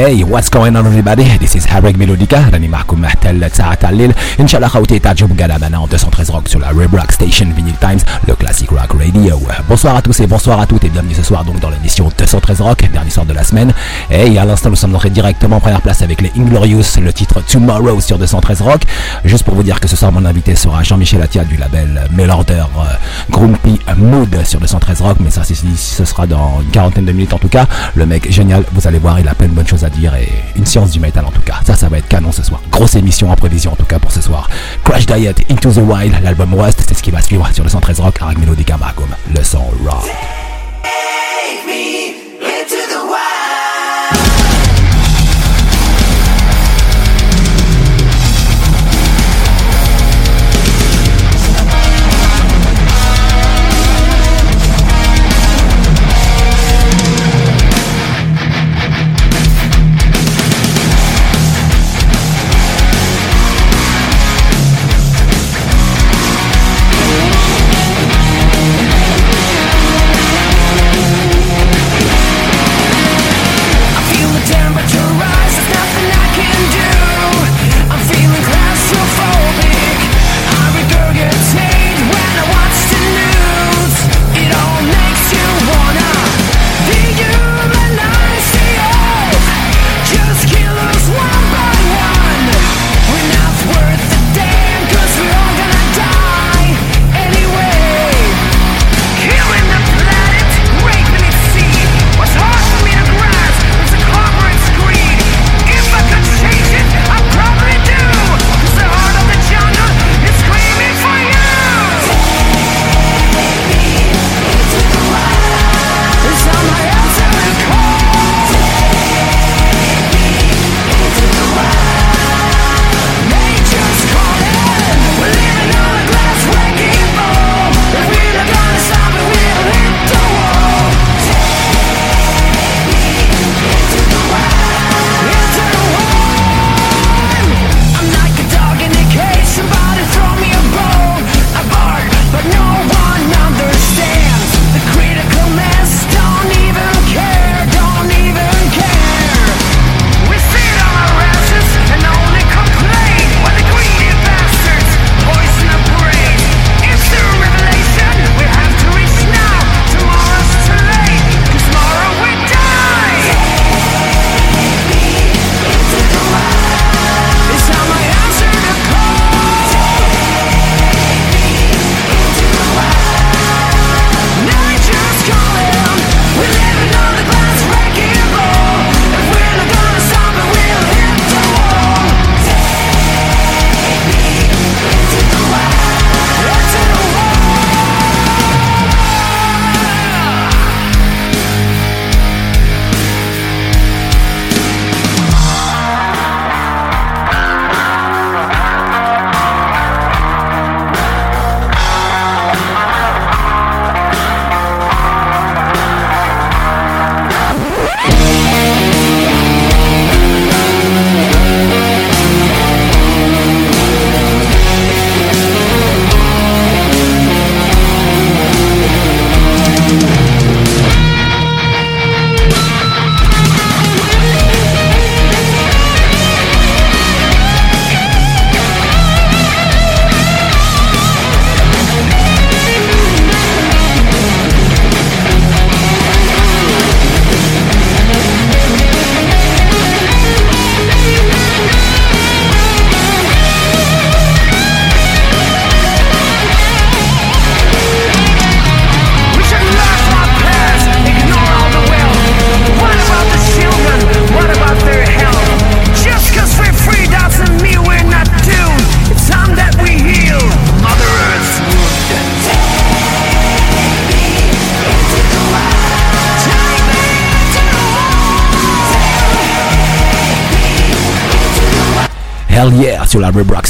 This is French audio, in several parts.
hey what's going on everybody this is Harry Melodica راني معكم محتل ساعة تاع الليل ان شاء الله خوتي تعجبوا مقالة maintenant 213 rock sur la Rib Rock Station Vinyl Times le classic rock radio bonsoir à tous et bonsoir à toutes et bienvenue ce soir donc dans l'émission 213 rock dernier soir de la semaine et à l'instant nous sommes entrés directement en première place avec les Inglorious le titre Tomorrow sur 213 rock juste pour vous dire que ce soir mon invité sera Jean-Michel Attia du label Mailorder euh, Grumpy Mood sur 213 rock mais ça ce sera dans une quarantaine de minutes en tout cas le mec génial vous allez voir il a plein de bonnes choses à dire et une science du métal en tout cas. Ça, ça va être canon ce soir. Grosse émission en prévision en tout cas pour ce soir. Crash Diet, Into the Wild, l'album Rust, c'est ce qui va suivre sur le 113 Rock avec Melody Camargo, le son rock.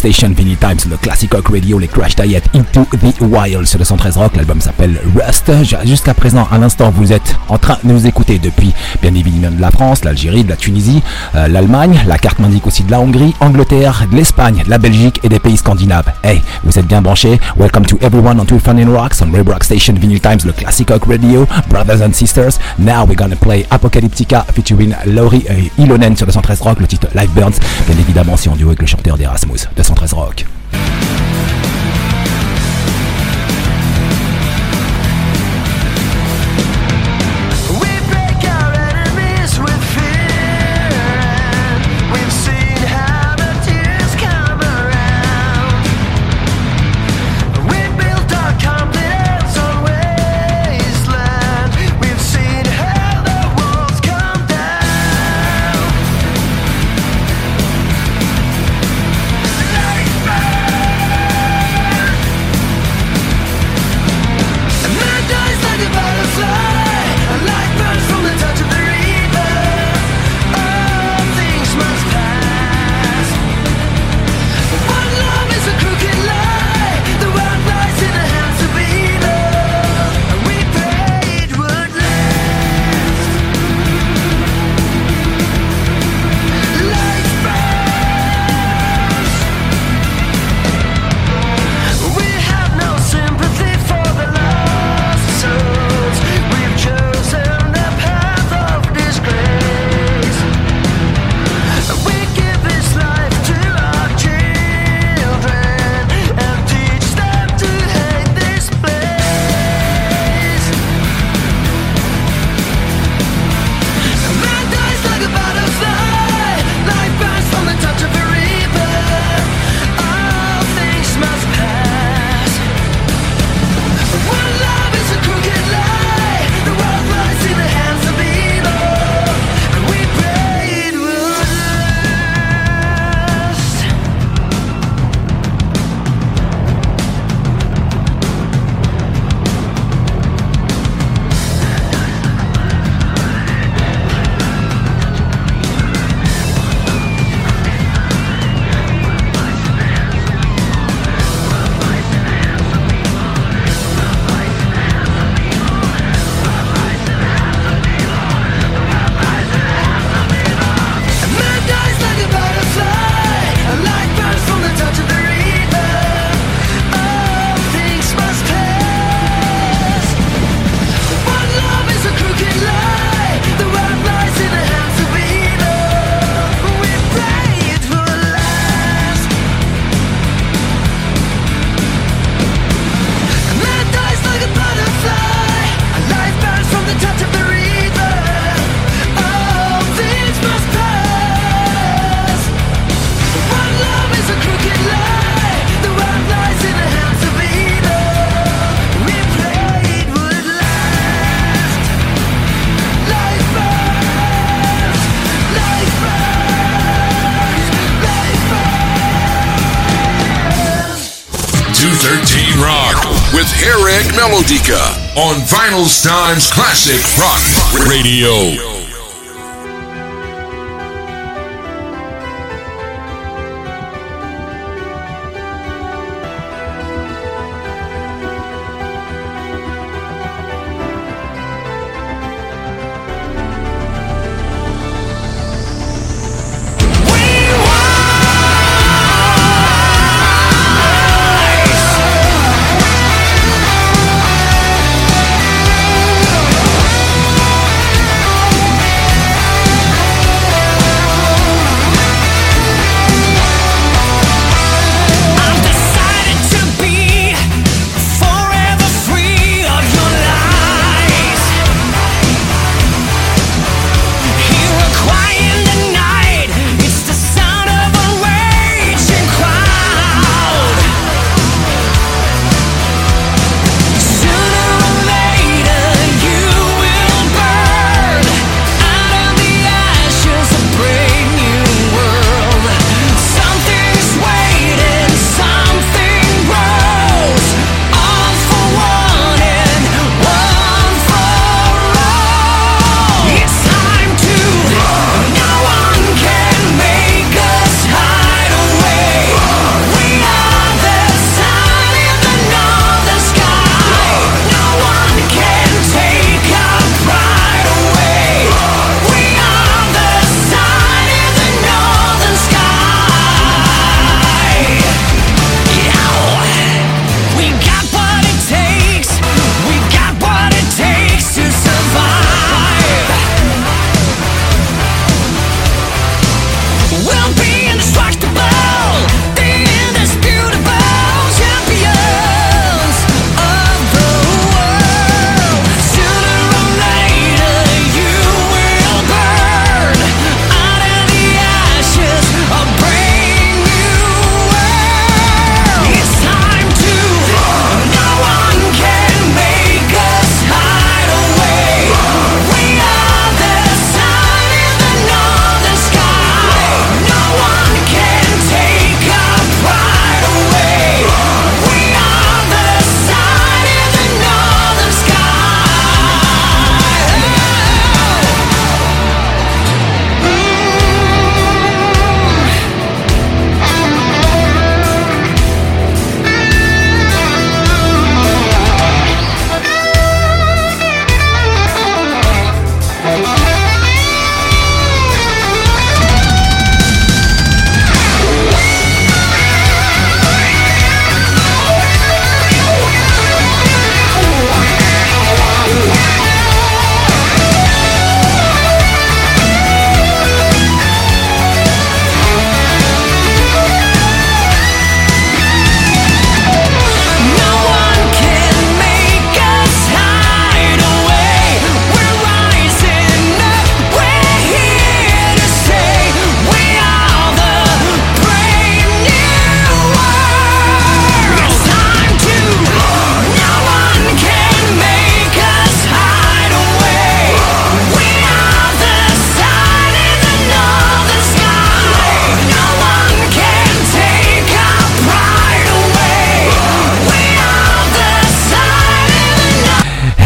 Station, Vinny Times, le Classic Rock Radio, les Crash Diet, Into the Wild sur le 113 Rock. L'album s'appelle Rust. Jusqu'à présent, à l'instant, vous êtes en train de nous écouter depuis bien évidemment de la France, l'Algérie, de la Tunisie, euh, l'Allemagne. La carte m'indique aussi de la Hongrie, Angleterre, de l'Espagne, de la Belgique et des pays scandinaves. Hey, vous êtes bien branchés. Welcome to everyone on Two in Rocks on Red Rock Station, Vinyl Times, le Classic Rock Radio, brothers and sisters. Now we're gonna play Apocalyptica featuring Laurie et Ilonen sur le 113 Rock, le titre Live Burns. Bien évidemment, si on duo avec le chanteur d'Erasmus, 213 Rock. Melodica on Vinyl Times Classic Rock Radio.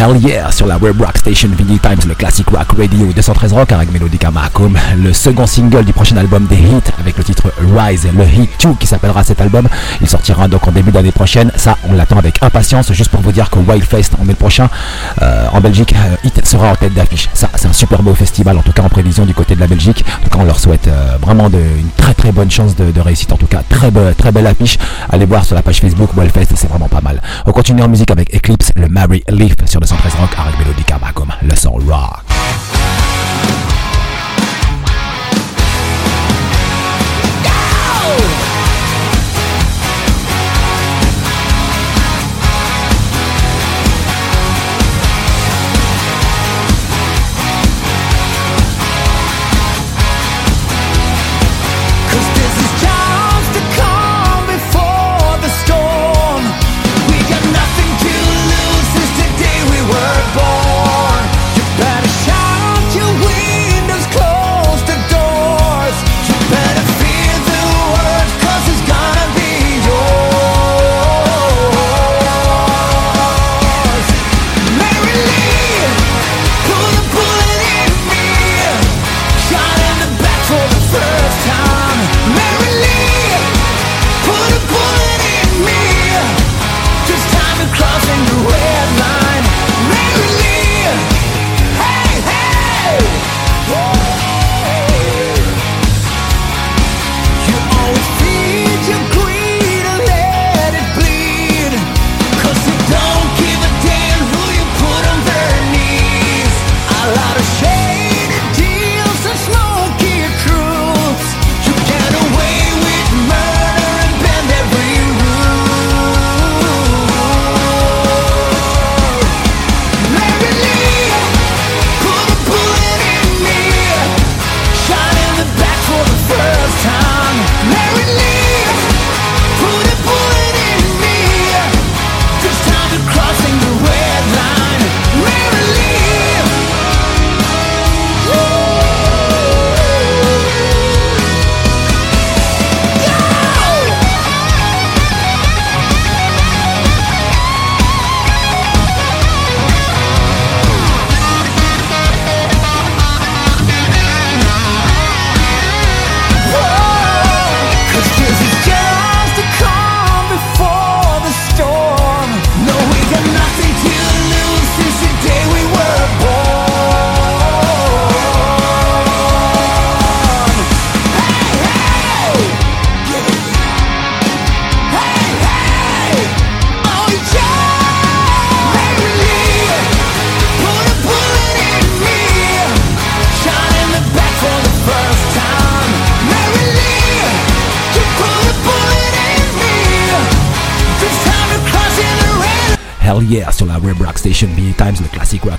Hell Yeah sur la Web Rock Station Vinyl Times, le classic rock radio 213 rock avec Melodica Mahkoum, le second single du prochain album des hits avec le titre Rise, le hit 2 qui s'appellera cet album. Il sortira donc en début d'année prochaine. Ça, on l'attend avec impatience. Juste pour vous dire que Wildfest en mai prochain euh, en Belgique, euh, Hit sera en tête d'affiche. Ça, c'est un super beau festival en tout cas en prévision du côté de la Belgique. En tout cas, on leur souhaite euh, vraiment une très très bonne chance de, réussite. En tout cas, très, très belle affiche. Allez voir sur la page Facebook Wildfest, c'est vraiment pas mal. On continue en musique avec Eclipse, le Mary Leaf sur 213 Rock avec Melodica Mahkoum, le son rock.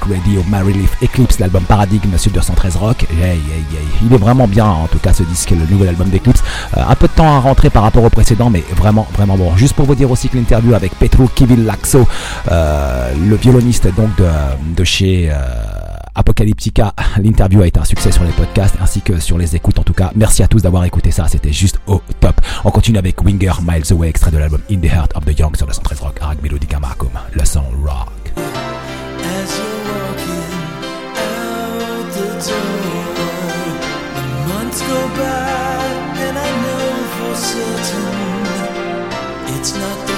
Radio Mary Leaf Eclipse, l'album Paradigme sur 213 Rock. Il est vraiment bien, en tout cas, ce disque, le nouvel album d'Eclipse. Euh, un peu de temps à rentrer par rapport au précédent, mais vraiment, vraiment bon. Juste pour vous dire aussi que l'interview avec Petro Kivillaxo, euh, le violoniste donc de, chez. Euh, Apocalyptica. L'interview a été un succès sur les podcasts ainsi que sur les écoutes. En tout cas, merci à tous d'avoir écouté ça. C'était juste au top. On continue avec Winger Miles Away, extrait de l'album In the Heart of the Young sur le 113 Rock, Arag Melodica Marcum, le son rock. it's over. The months go by, and I know for certain it's not the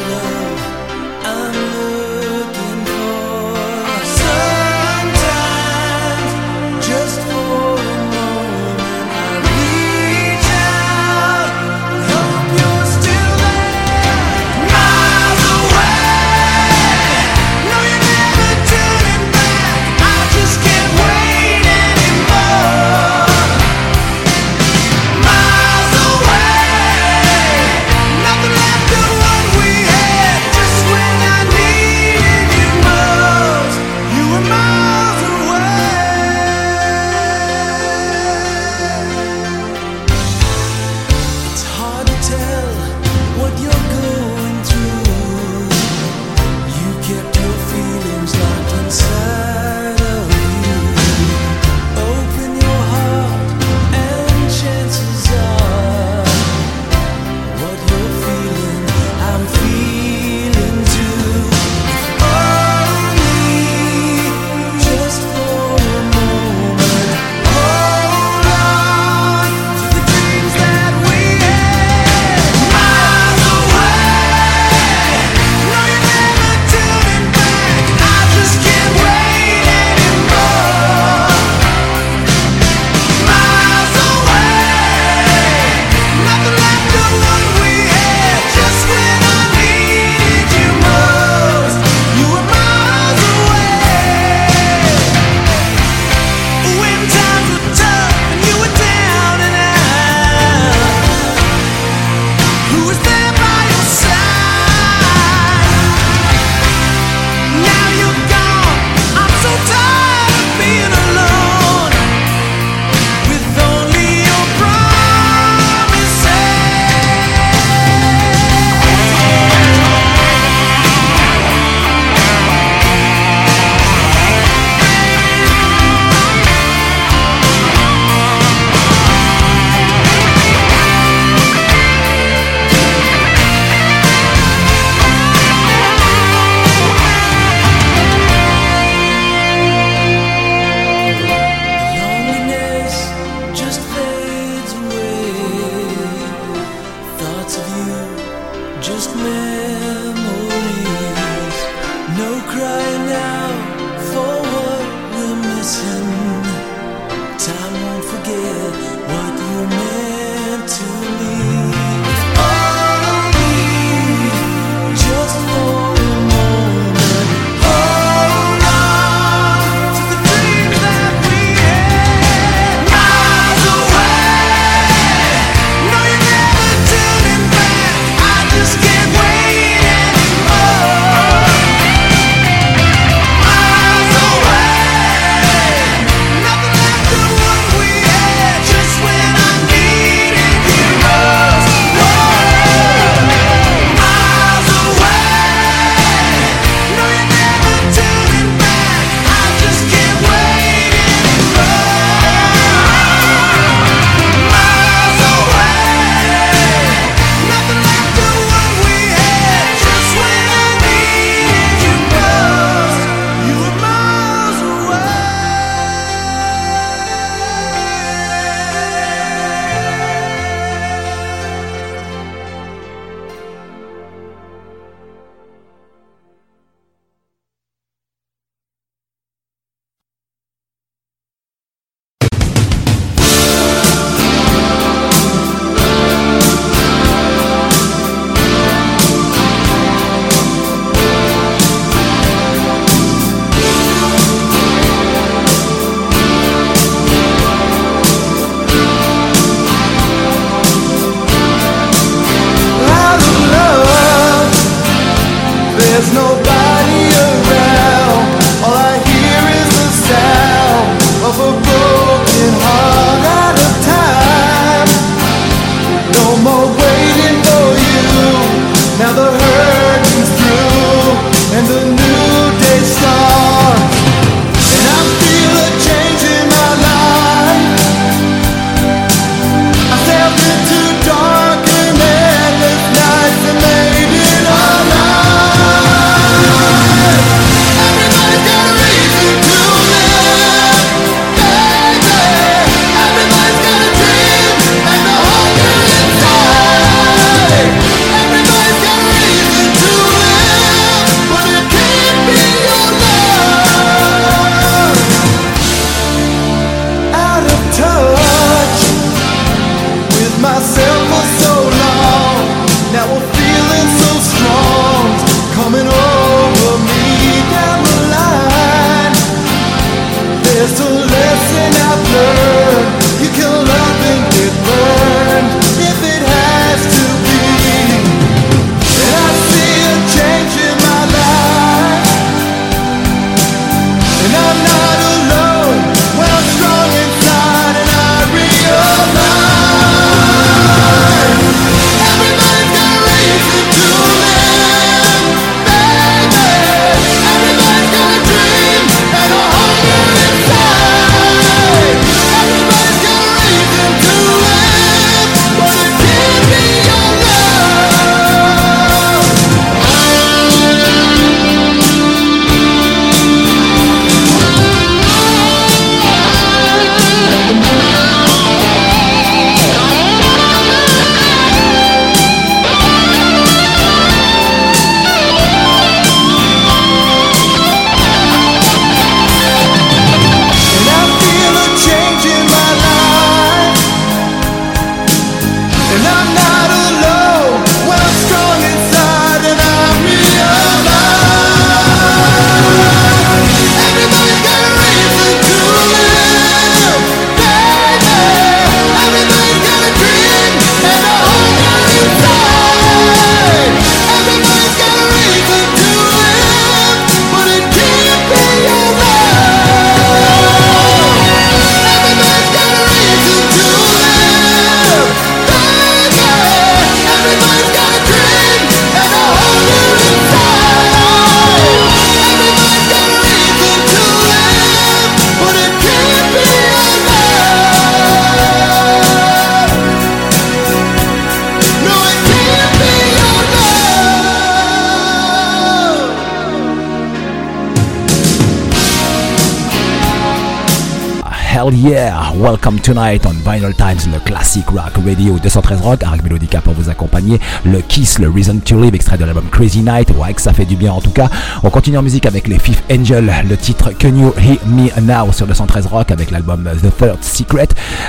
Yeah! Welcome tonight on Vinyl Times, le classic rock radio 213 rock, avec Melodica pour vous accompagner. Le Kiss, le Reason to Live, extrait de l'album Crazy Night. Ouais, que ça fait du bien en tout cas. On continue en musique avec les Fifth Angel, le titre Can You Hear Me Now sur 213 rock avec l'album The Third Secret.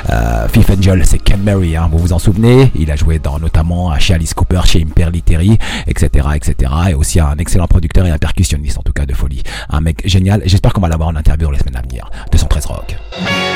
Euh, Fifth Angel, c'est Ken Mary, hein, vous vous en souvenez? Il a joué dans notamment chez Alice Cooper, chez Imperly Terry, etc., etc. Et aussi un excellent producteur et un percussionniste en tout cas de folie. Un mec génial. J'espère qu'on va l'avoir en interview les semaines à venir. 213 Rock. Changing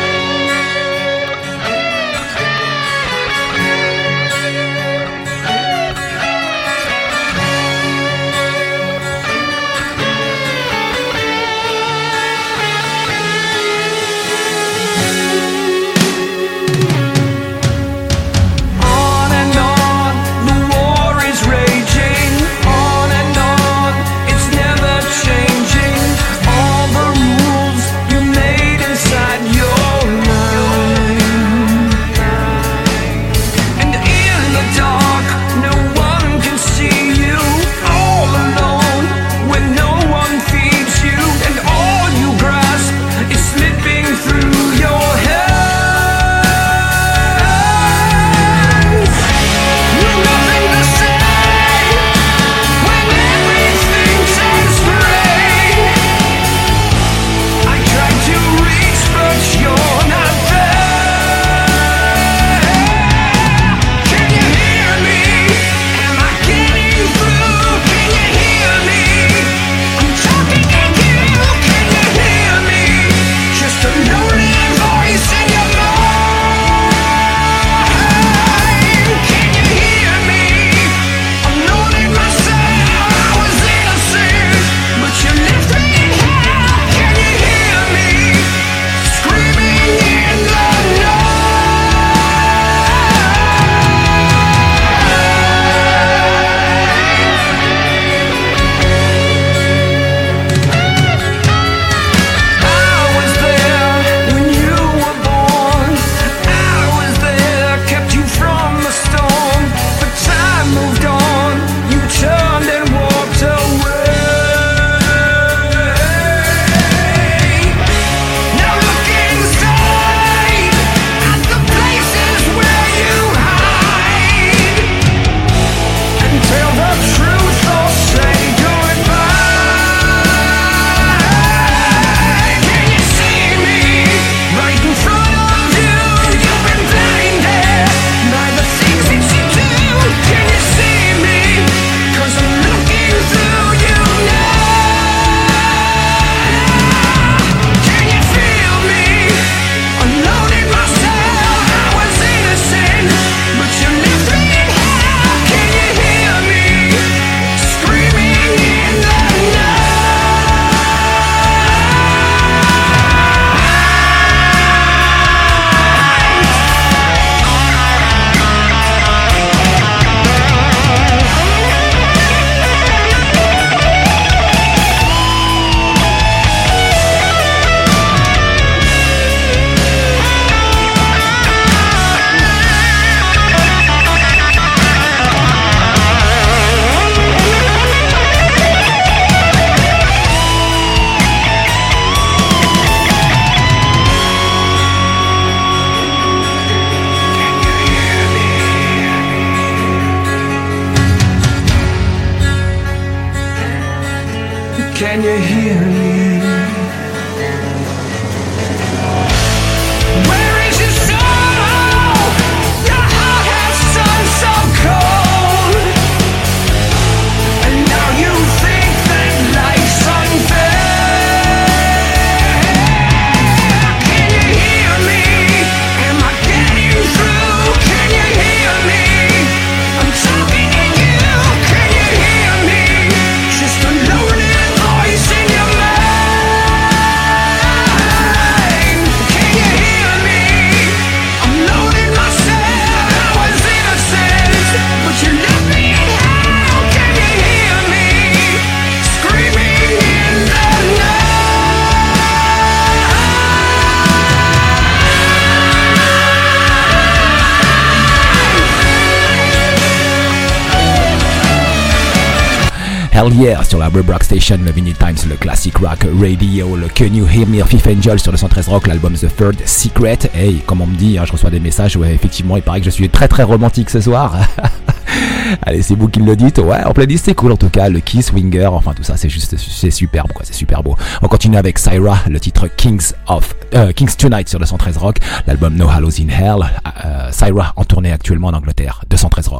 Sur la Web Rock Station, le Vinyl Times, le Classic Rock Radio, le Can You Hear Me Fifth Angel sur le 113 Rock, l'album The Third Secret. Hey, comme on me dit, hein, je reçois des messages, ouais, effectivement, il paraît que je suis très très romantique ce soir. Allez, c'est vous qui le dites. Ouais, en playlist, c'est cool en tout cas. Le Kiss, Winger, enfin tout ça, c'est juste, c'est superbe quoi, c'est super beau. On continue avec Syra, le titre Kings of, euh, Kings Tonight sur le 113 Rock, l'album No Hallows in Hell. Euh, en tournée actuellement en Angleterre, 213 Rock.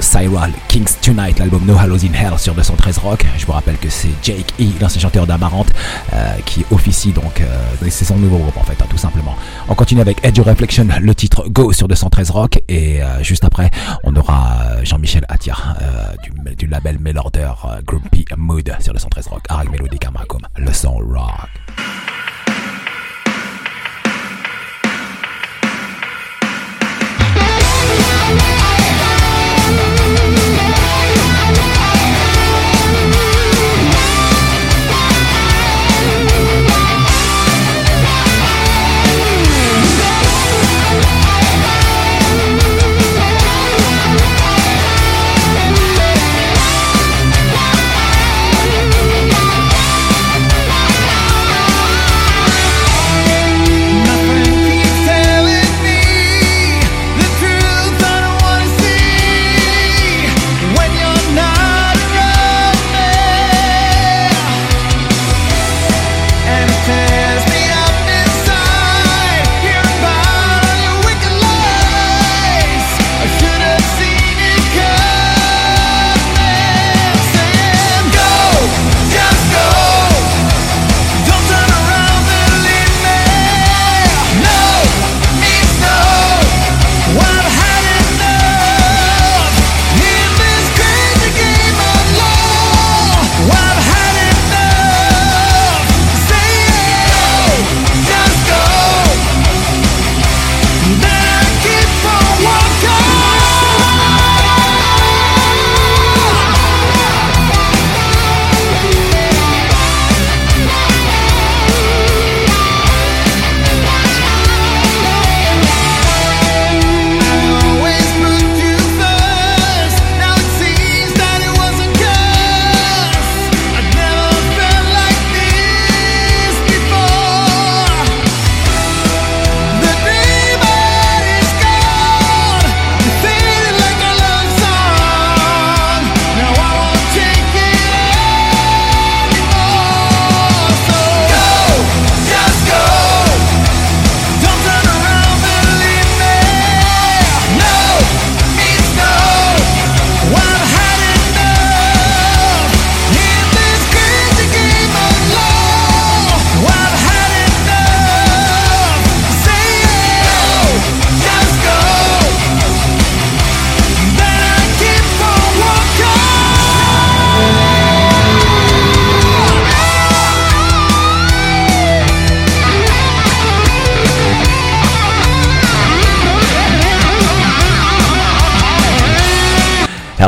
Syra, Kings Tonight, l'album No Hallows in Hell sur 213 Rock. Je vous rappelle que c'est Jake E, l'ancien chanteur d'Amarante, euh, qui officie donc, euh, c'est son nouveau groupe en fait, hein, tout simplement. On continue avec Edge Reflection, le titre Go sur 213 Rock, et euh, juste après, on aura Jean-Michel Attia du, label Melorder Grumpy Mood sur 213 Rock, Arag Melody le son rock.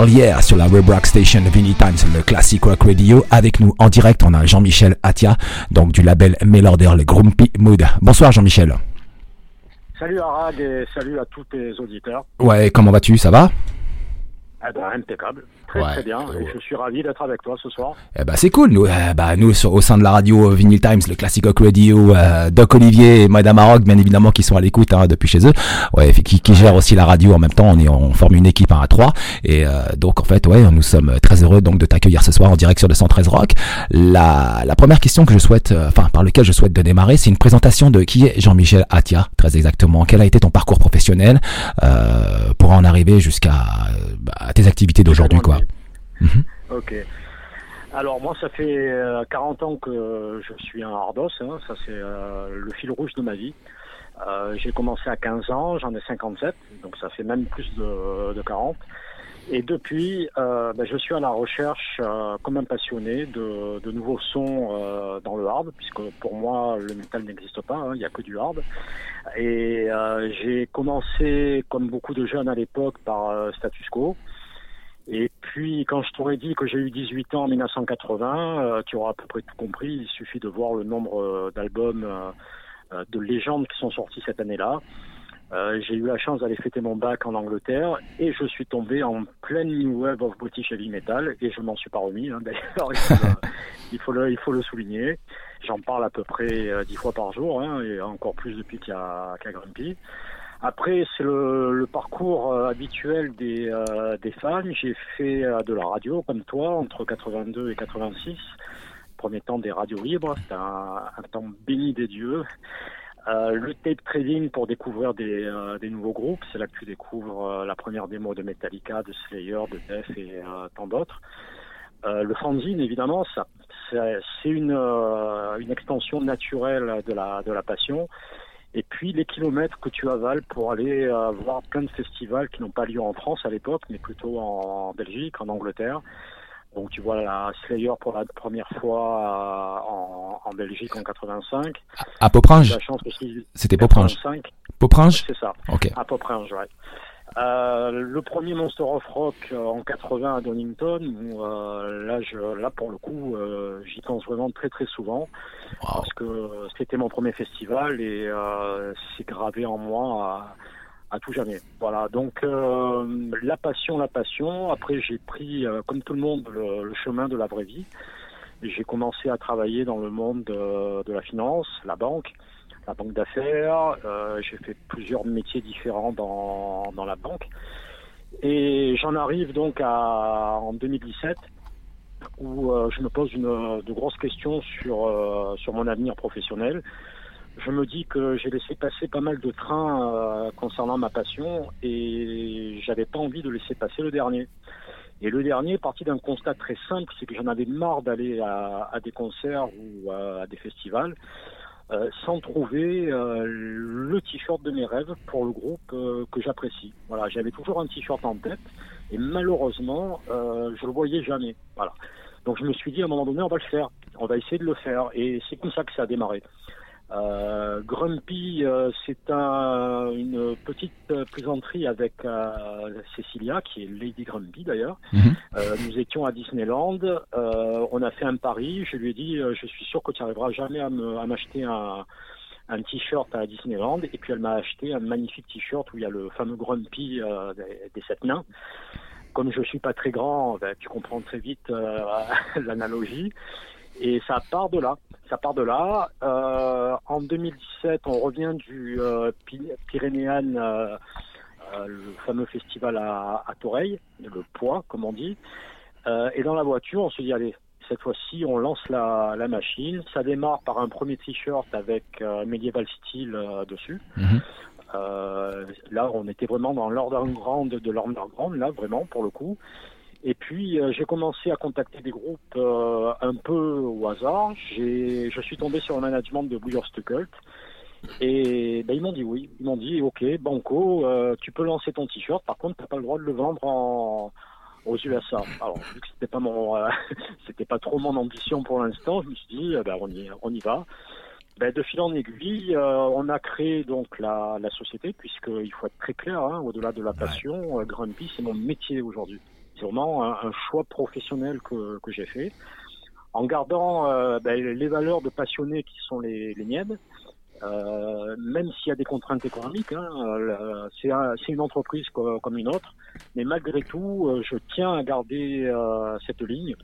Yeah sur la Web Rock Station Vinny Times, le Classic Rock Radio. Avec nous en direct, on a Jean-Michel Atia, donc du label Melorder, le Grumpy Mood. Bonsoir Jean-Michel. Salut Arad et salut à tous tes auditeurs. Ouais, comment vas-tu? Ça va? Eh ben, impeccable. Très très bien. Et je suis ravi d'être avec toi ce soir. Eh ben, c'est cool. Nous, eh ben, nous au sein de la radio Vinyl Times, le Classic Rock Radio, euh, Doc Olivier et Madame Maroc, bien évidemment, qui sont à l'écoute hein, depuis chez eux. Ouais, qui, qui gèrent aussi la radio en même temps. On est, on forme une équipe hein, à trois. Et euh, donc en fait, ouais, nous sommes très heureux donc de t'accueillir ce soir en direction de 113 Rock. La, la première question que je souhaite, euh, enfin par lequel je souhaite de démarrer, c'est une présentation de qui est Jean-Michel Atia, très exactement. Quel a été ton parcours professionnel euh, pour en arriver jusqu'à bah, tes activités d'aujourd'hui, quoi. Mhm. Ok. Alors moi, ça fait 40 euh, ans que je suis un hardos, hein. ça c'est euh, le fil rouge de ma vie. Euh, j'ai commencé à 15 ans, j'en ai 57, donc ça fait même plus de, de 40. Et depuis, euh, ben, je suis à la recherche, comme un passionné, de, de nouveaux sons dans le hard, puisque pour moi, le metal n'existe pas, hein, il n'y a que du hard. Et j'ai commencé, comme beaucoup de jeunes à l'époque, par Status Quo. Et puis, quand je t'aurais dit que j'ai eu 18 ans en 1980, euh, tu auras à peu près tout compris. Il suffit de voir le nombre euh, d'albums euh, de légendes qui sont sortis cette année-là. j'ai eu la chance d'aller fêter mon bac en Angleterre et je suis tombé en pleine new wave of British heavy metal et je m'en suis pas remis. Hein, D'ailleurs, il, faut le, il faut le souligner. J'en parle à peu près dix fois par jour hein, et encore plus depuis qu'il y a, qu y a Grumpy. Après, c'est le, le, parcours euh, habituel des, euh, des fans. J'ai fait euh, de la radio comme toi entre 82 et 86. Premier temps des radios libres, c'était un, un, temps béni des dieux. le tape trading pour découvrir des, des nouveaux groupes, c'est là que tu découvres la première démo de Metallica, de Slayer, de Def et tant d'autres. le fanzine, évidemment, ça, c'est une, une extension naturelle de la, de la passion et puis les kilomètres que tu avales pour aller euh, voir plein de festivals qui n'ont pas lieu en France à l'époque, mais plutôt en Belgique, en Angleterre. Donc tu vois la Slayer pour la première fois euh, en, en, Belgique en 85. À Popringe C'était Popringe. Popringe C'est ça. Ok. À Popringe, ouais. Euh, le premier Monster of Rock euh, en 80 à Donington, euh, là, je, là pour le coup, euh, j'y pense vraiment très très souvent parce que c'était mon premier festival et euh, c'est gravé en moi à, à, tout jamais. Voilà, donc la passion, la passion. Après, j'ai pris, comme tout le monde, le, le, chemin de la vraie vie. J'ai commencé à travailler dans le monde de, de la finance, la banque la banque d'affaires. Euh, j'ai fait plusieurs métiers différents dans, dans la banque. Et j'en arrive donc à, en 2017 où euh, je me pose une, de grosses questions sur, euh, sur mon avenir professionnel. Je me dis que j'ai laissé passer pas mal de trains concernant ma passion et j'avais pas envie de laisser passer le dernier. Et le dernier est parti d'un constat très simple, c'est que j'en avais marre d'aller à, des concerts ou à des festivals euh, sans trouver euh, le t-shirt de mes rêves pour le groupe euh, que j'apprécie. Voilà, j'avais toujours un t-shirt en tête et malheureusement, je le voyais jamais. Voilà. Donc je me suis dit à un moment donné, on va le faire, on va essayer de le faire et c'est comme ça que ça a démarré. Euh, Grumpy, euh, c'est un, une petite plaisanterie avec euh, Cecilia, qui est Lady Grumpy d'ailleurs. Mhm. nous étions à Disneyland, on a fait un pari, je lui ai dit, je suis sûr que tu n'arriveras jamais à m'acheter un, un t-shirt à Disneyland, et puis elle m'a acheté un magnifique t-shirt où il y a le fameux Grumpy des, des, sept nains comme je suis pas très grand, ben, tu comprends très vite euh, l'analogie. Et ça part de là. Ça part de là. Euh, en 2017, on revient du euh, Pyrénéan, euh, euh, le fameux festival à, à Toreil, le poids, comme on dit. Euh, et dans la voiture, on se dit, allez, cette fois-ci, on lance la, la, machine. Ça démarre par un premier t-shirt avec euh, Medieval Style dessus. Mm-hmm. là, on était vraiment dans l'underground de l'underground, là, vraiment, pour le coup. Et puis euh, j'ai commencé à contacter des groupes euh, un peu au hasard. J'ai, je suis tombé sur le management de Bouillurst Cult. Et ben, ils m'ont dit oui. Ils m'ont dit ok, Banco, euh, tu peux lancer ton t-shirt. Par contre, t'as pas le droit de le vendre en, aux USA. Alors vu que c'était pas mon, c'était pas trop mon ambition pour l'instant, je me suis dit ben, on y, on y va. ben, de fil en aiguille, euh, on a créé donc la, la société, puisqu'il faut être très clair, hein, au-delà de la passion, euh, Grumpy, c'est mon métier aujourd'hui. C'est vraiment un, choix professionnel que, j'ai fait, en gardant euh, ben, les valeurs de passionné qui sont les, les miennes, euh, même s'il y a des contraintes économiques, hein, c'est un, une entreprise comme une autre, mais malgré tout, je tiens à garder cette ligne.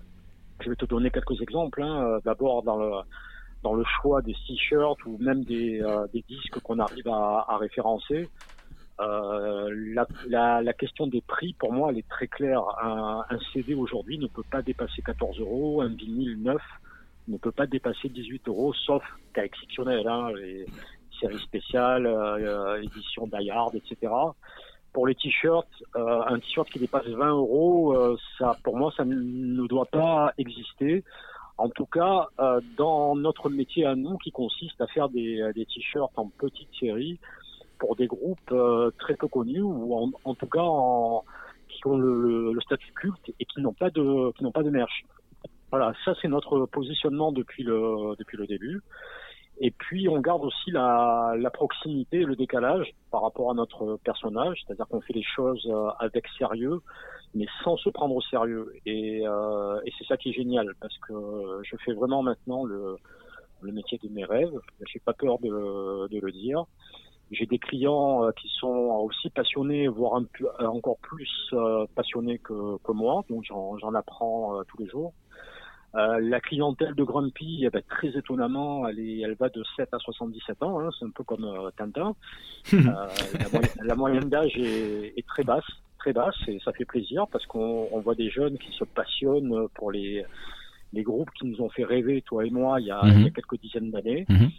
Je vais te donner quelques exemples. Hein. D'abord dans le choix des t-shirts ou même des, euh, disques qu'on arrive à référencer. Euh, la, la, la, question des prix, pour moi, elle est très claire. Un, un CD aujourd'hui ne peut pas dépasser 14 euros, un vinyle neuf ne peut pas dépasser 18 euros, sauf cas exceptionnel, hein, les séries spéciales, euh, édition d'Ayard, etc. Pour les t-shirts, euh, un t-shirt qui dépasse 20 euros, euh, ça, pour moi, ça ne doit pas exister. En tout cas, euh, dans notre métier à nous, qui consiste à faire des, des t-shirts en petite série pour des groupes euh, très peu connus ou en, tout cas qui ont le, statut culte et qui n'ont pas de qui n'ont pas de merch. Voilà, ça c'est notre positionnement depuis le depuis le début. Et puis on garde aussi la, la proximité, le décalage par rapport à notre personnage, c'est-à-dire qu'on fait les choses avec sérieux, mais sans se prendre au sérieux. Et, euh, et c'est ça qui est génial, parce que je fais vraiment maintenant le, le métier de mes rêves. J'ai pas peur de, de le dire. J'ai des clients euh, qui sont aussi passionnés, voire un, encore plus euh, passionnés que, que moi, donc j'en apprends euh, tous les jours. Euh, la clientèle de Grumpy, eh ben, très étonnamment, elle, est, elle va de 7 à 77 ans. Hein, c'est un peu comme euh, Tintin. euh, la, la, moyenne d'âge est, est, très basse très basse et ça fait plaisir parce qu'on on voit des jeunes qui se passionnent pour les, les groupes qui nous ont fait rêver, toi et moi, il y a, il y a mhm. quelques dizaines d'années. Mhm.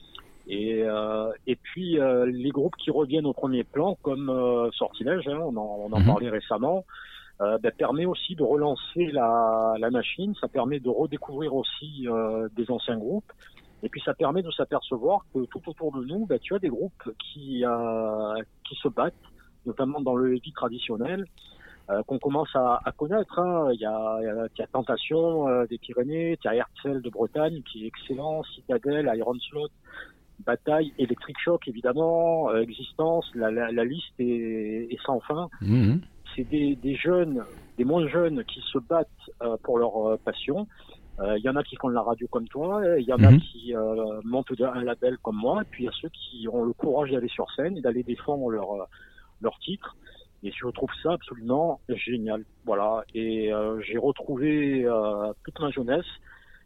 Et, euh, et puis euh, les groupes qui reviennent au premier plan, comme euh, Sortilège, hein, on en, on en mhm. parlait récemment, euh, ben, permet aussi de relancer la, la machine, ça permet de redécouvrir aussi euh, des anciens groupes, et puis ça permet de s'apercevoir que tout autour de nous, ben, tu as des groupes qui, euh, qui se battent, notamment dans le heavy traditionnel, euh, qu'on commence à, à connaître. Hein. Il, y a, il, y a, il y a Tentation euh, des Pyrénées, il y a Herzl de Bretagne qui est excellent, Citadel, Iron Slot, Bataille, Electric Shock évidemment, euh, Existence, la, la, la, liste est, est sans fin. Mmh. C'est des, des, jeunes, des moins jeunes qui se battent euh, pour leur euh, passion. Il y en a qui font de la radio comme toi, il y en mmh. a qui montent un label comme moi, et puis il y a ceux qui ont le courage d'aller sur scène et d'aller défendre leur leur titre. Et je trouve ça absolument génial. Voilà. Et euh, j'ai retrouvé euh, toute ma jeunesse,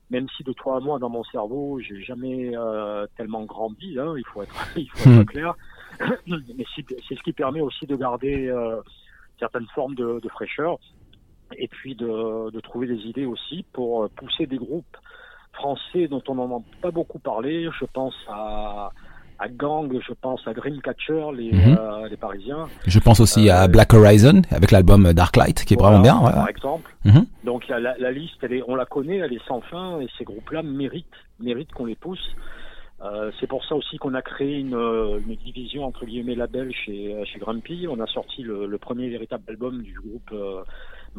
même si de toi à moi dans mon cerveau, j'ai jamais euh, tellement grandi. Hein, il faut être, il faut être hmm. clair. Mais c'est ce qui permet aussi de garder euh, certaines formes de, de, fraîcheur et puis de, de trouver des idées aussi pour pousser des groupes français dont on n'en a pas beaucoup parlé. Je pense à à Gang, je pense à Dreamcatcher, les, mm -hmm. euh, les Parisiens. Je pense aussi à euh, Black Horizon avec l'album Darklight qui est voilà, vraiment bien. Ouais. Par exemple. Mm -hmm. Donc la, la, la, liste, elle est, on la connaît, elle est sans fin et ces groupes-là méritent, méritent qu'on les pousse. Euh, c'est pour ça aussi qu'on a créé une, une, division entre guillemets label chez, chez Grumpy. On a sorti le, le premier véritable album du groupe euh,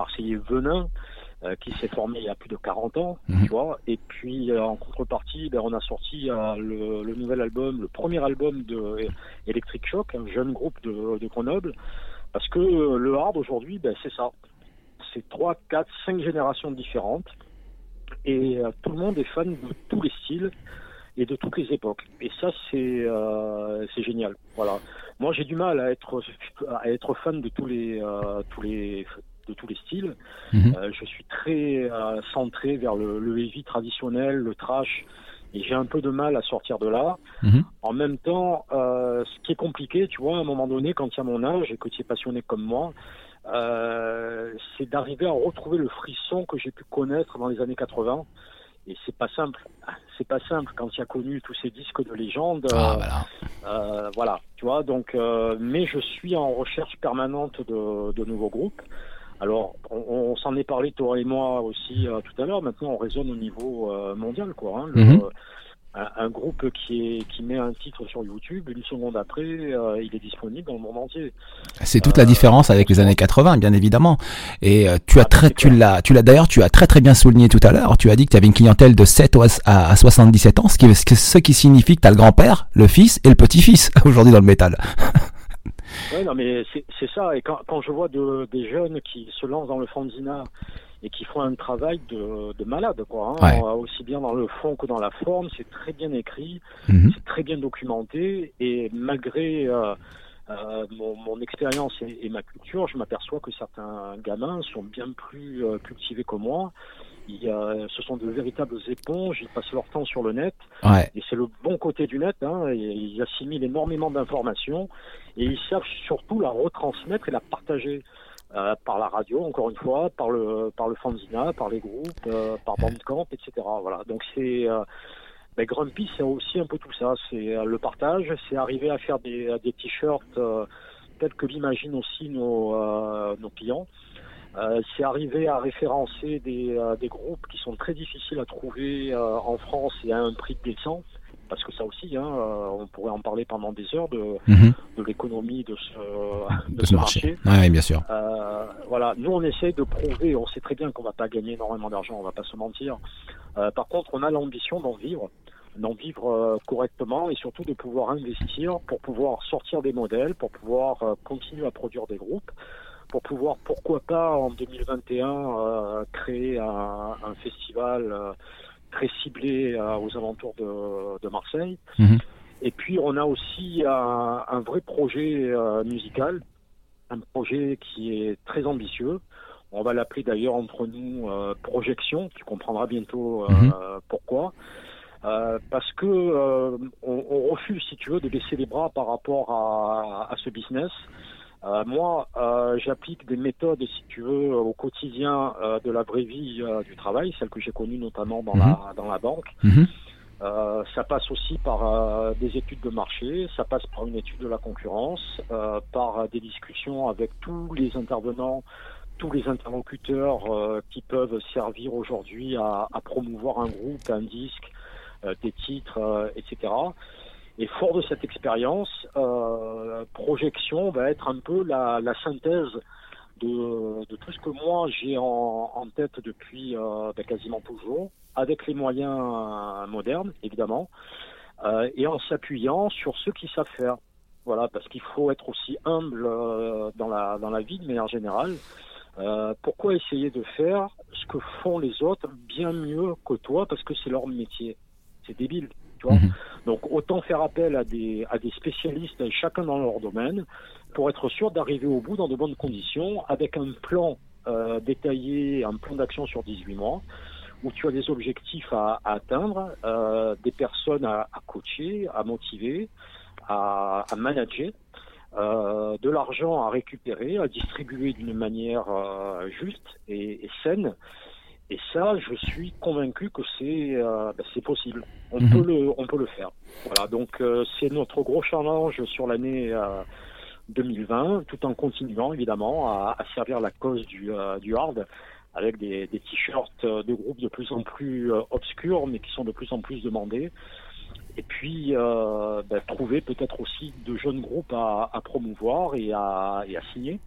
marseillais Venin. Euh, qui s'est formé il y a plus de 40 ans, mmh. tu vois. Et puis euh, en contrepartie, ben, on a sorti euh, le, le, nouvel album, le premier album de Electric Shock, un jeune groupe de, de Grenoble, parce que le hard aujourd'hui, ben, c'est ça. C'est trois, quatre, cinq générations différentes, et tout le monde est fan de tous les styles et de toutes les époques. Et ça, c'est c'est génial. Voilà. Moi, j'ai du mal à être à être fan de tous les tous les de tous les styles. Mmh. Euh, je suis très euh, centré vers le, le, heavy traditionnel, le trash, et j'ai un peu de mal à sortir de là. Mmh. En même temps, euh, ce qui est compliqué, tu vois, à un moment donné, quand tu as mon âge et que tu es passionné comme moi, c'est d'arriver à retrouver le frisson que j'ai pu connaître dans les années 80. Et c'est pas simple. C'est pas simple quand tu as connu tous ces disques de légende. Ah, voilà. Euh, voilà, tu vois. Donc, euh, mais je suis en recherche permanente de, de nouveaux groupes. Alors, on, on s'en est parlé toi et moi aussi euh, tout à l'heure. Maintenant, on raisonne au niveau euh, mondial, quoi. Hein. Le, mm -hmm. un, groupe qui, est, qui met un titre sur YouTube, une seconde après, euh, il est disponible dans le monde entier. C'est toute la différence avec les années 80, bien évidemment. Et euh, tu as ah, très, tu l'as, tu l'as d'ailleurs, tu as très très bien souligné tout à l'heure. Tu as dit que tu avais une clientèle de 7 à, 77 ans, ce qui, ce qui signifie que tu as le grand-père, le fils et le petit-fils aujourd'hui dans le métal. Oui, non, mais c'est ça. Et quand, quand je vois de, des jeunes qui se lancent dans le fanzina et qui font un travail de, de malade, quoi. Hein. Aussi bien dans le fond que dans la forme, c'est très bien écrit, mhm. c'est très bien documenté, et malgré euh, euh, mon, mon expérience et, ma culture, je m'aperçois que certains gamins sont bien plus euh, cultivés que moi. Il y a, ce sont de véritables éponges, ils passent leur temps sur le net, et c'est le bon côté du net, hein, ils assimilent énormément d'informations, et ils savent surtout la retransmettre et la partager. Euh, par la radio, encore une fois, par le par le fanzina, par les groupes, euh, par Bandcamp, etc. Voilà. Donc c'est euh, ben Grumpy, c'est aussi un peu tout ça. C'est le partage, c'est arriver à faire des, des t-shirts tels que l'imaginent aussi nos nos clients. C'est arriver à référencer des, des groupes qui sont très difficiles à trouver en France et à un prix décent parce que ça aussi, hein, euh, on pourrait en parler pendant des heures de, mhm. de l'économie de ce, de, ce marché. Oui, bien sûr. Euh, voilà, nous on essaie de prouver, on sait très bien qu'on va pas gagner énormément d'argent, on va pas se mentir. Euh, par contre, on a l'ambition d'en vivre, d'en vivre correctement et surtout de pouvoir investir pour pouvoir sortir des modèles, pour pouvoir continuer à produire des groupes pour pouvoir, pourquoi pas, en 2021, créer un, un festival très ciblé euh, aux alentours de, de Marseille. Mhm. Et puis on a aussi un, un vrai projet euh, musical, un projet qui est très ambitieux. On va l'appeler d'ailleurs entre nous euh, projection. Tu comprendras bientôt mhm. pourquoi. parce que on, on, refuse, si tu veux, de baisser les bras par rapport à, à ce business. Euh, moi, euh, j'applique des méthodes, si tu veux, au quotidien euh, de la vraie vie du travail, celle que j'ai connue notamment dans, la, mhm. dans la banque. Mhm. ça passe aussi par des études de marché, ça passe par une étude de la concurrence, par des discussions avec tous les intervenants, tous les interlocuteurs qui peuvent servir aujourd'hui à, à, promouvoir un groupe, un disque, des titres, etc. Et fort de cette expérience, euh, projection va être un peu la, synthèse de, tout ce que moi j'ai en, tête depuis euh, ben, quasiment toujours, avec les moyens euh, modernes évidemment, euh, et en s'appuyant sur ceux qui savent faire. Voilà, parce qu'il faut être aussi humble dans la dans la vie de manière générale. Pourquoi essayer de faire ce que font les autres bien mieux que toi parce que c'est leur métier C'est débile. Mhm. Donc autant faire appel à des, à des spécialistes, chacun dans leur domaine, pour être sûr d'arriver au bout dans de bonnes conditions, avec un plan euh, détaillé, un plan d'action sur 18 mois, où tu as des objectifs à, atteindre, euh, des personnes à, coacher, à motiver, à, à manager. Euh, de l'argent à récupérer, à distribuer d'une manière juste et, et saine, et ça, je suis convaincu que c'est euh, ben, c'est possible. On mhm. peut le on peut le faire. Voilà. Donc euh, c'est notre gros challenge sur l'année 2020, euh, tout en continuant évidemment à, à servir la cause du du hard avec des, des t-shirts de groupes de plus en plus obscurs, mais qui sont de plus en plus demandés. Et puis ben, trouver peut-être aussi de jeunes groupes à, à promouvoir et à, et à signer.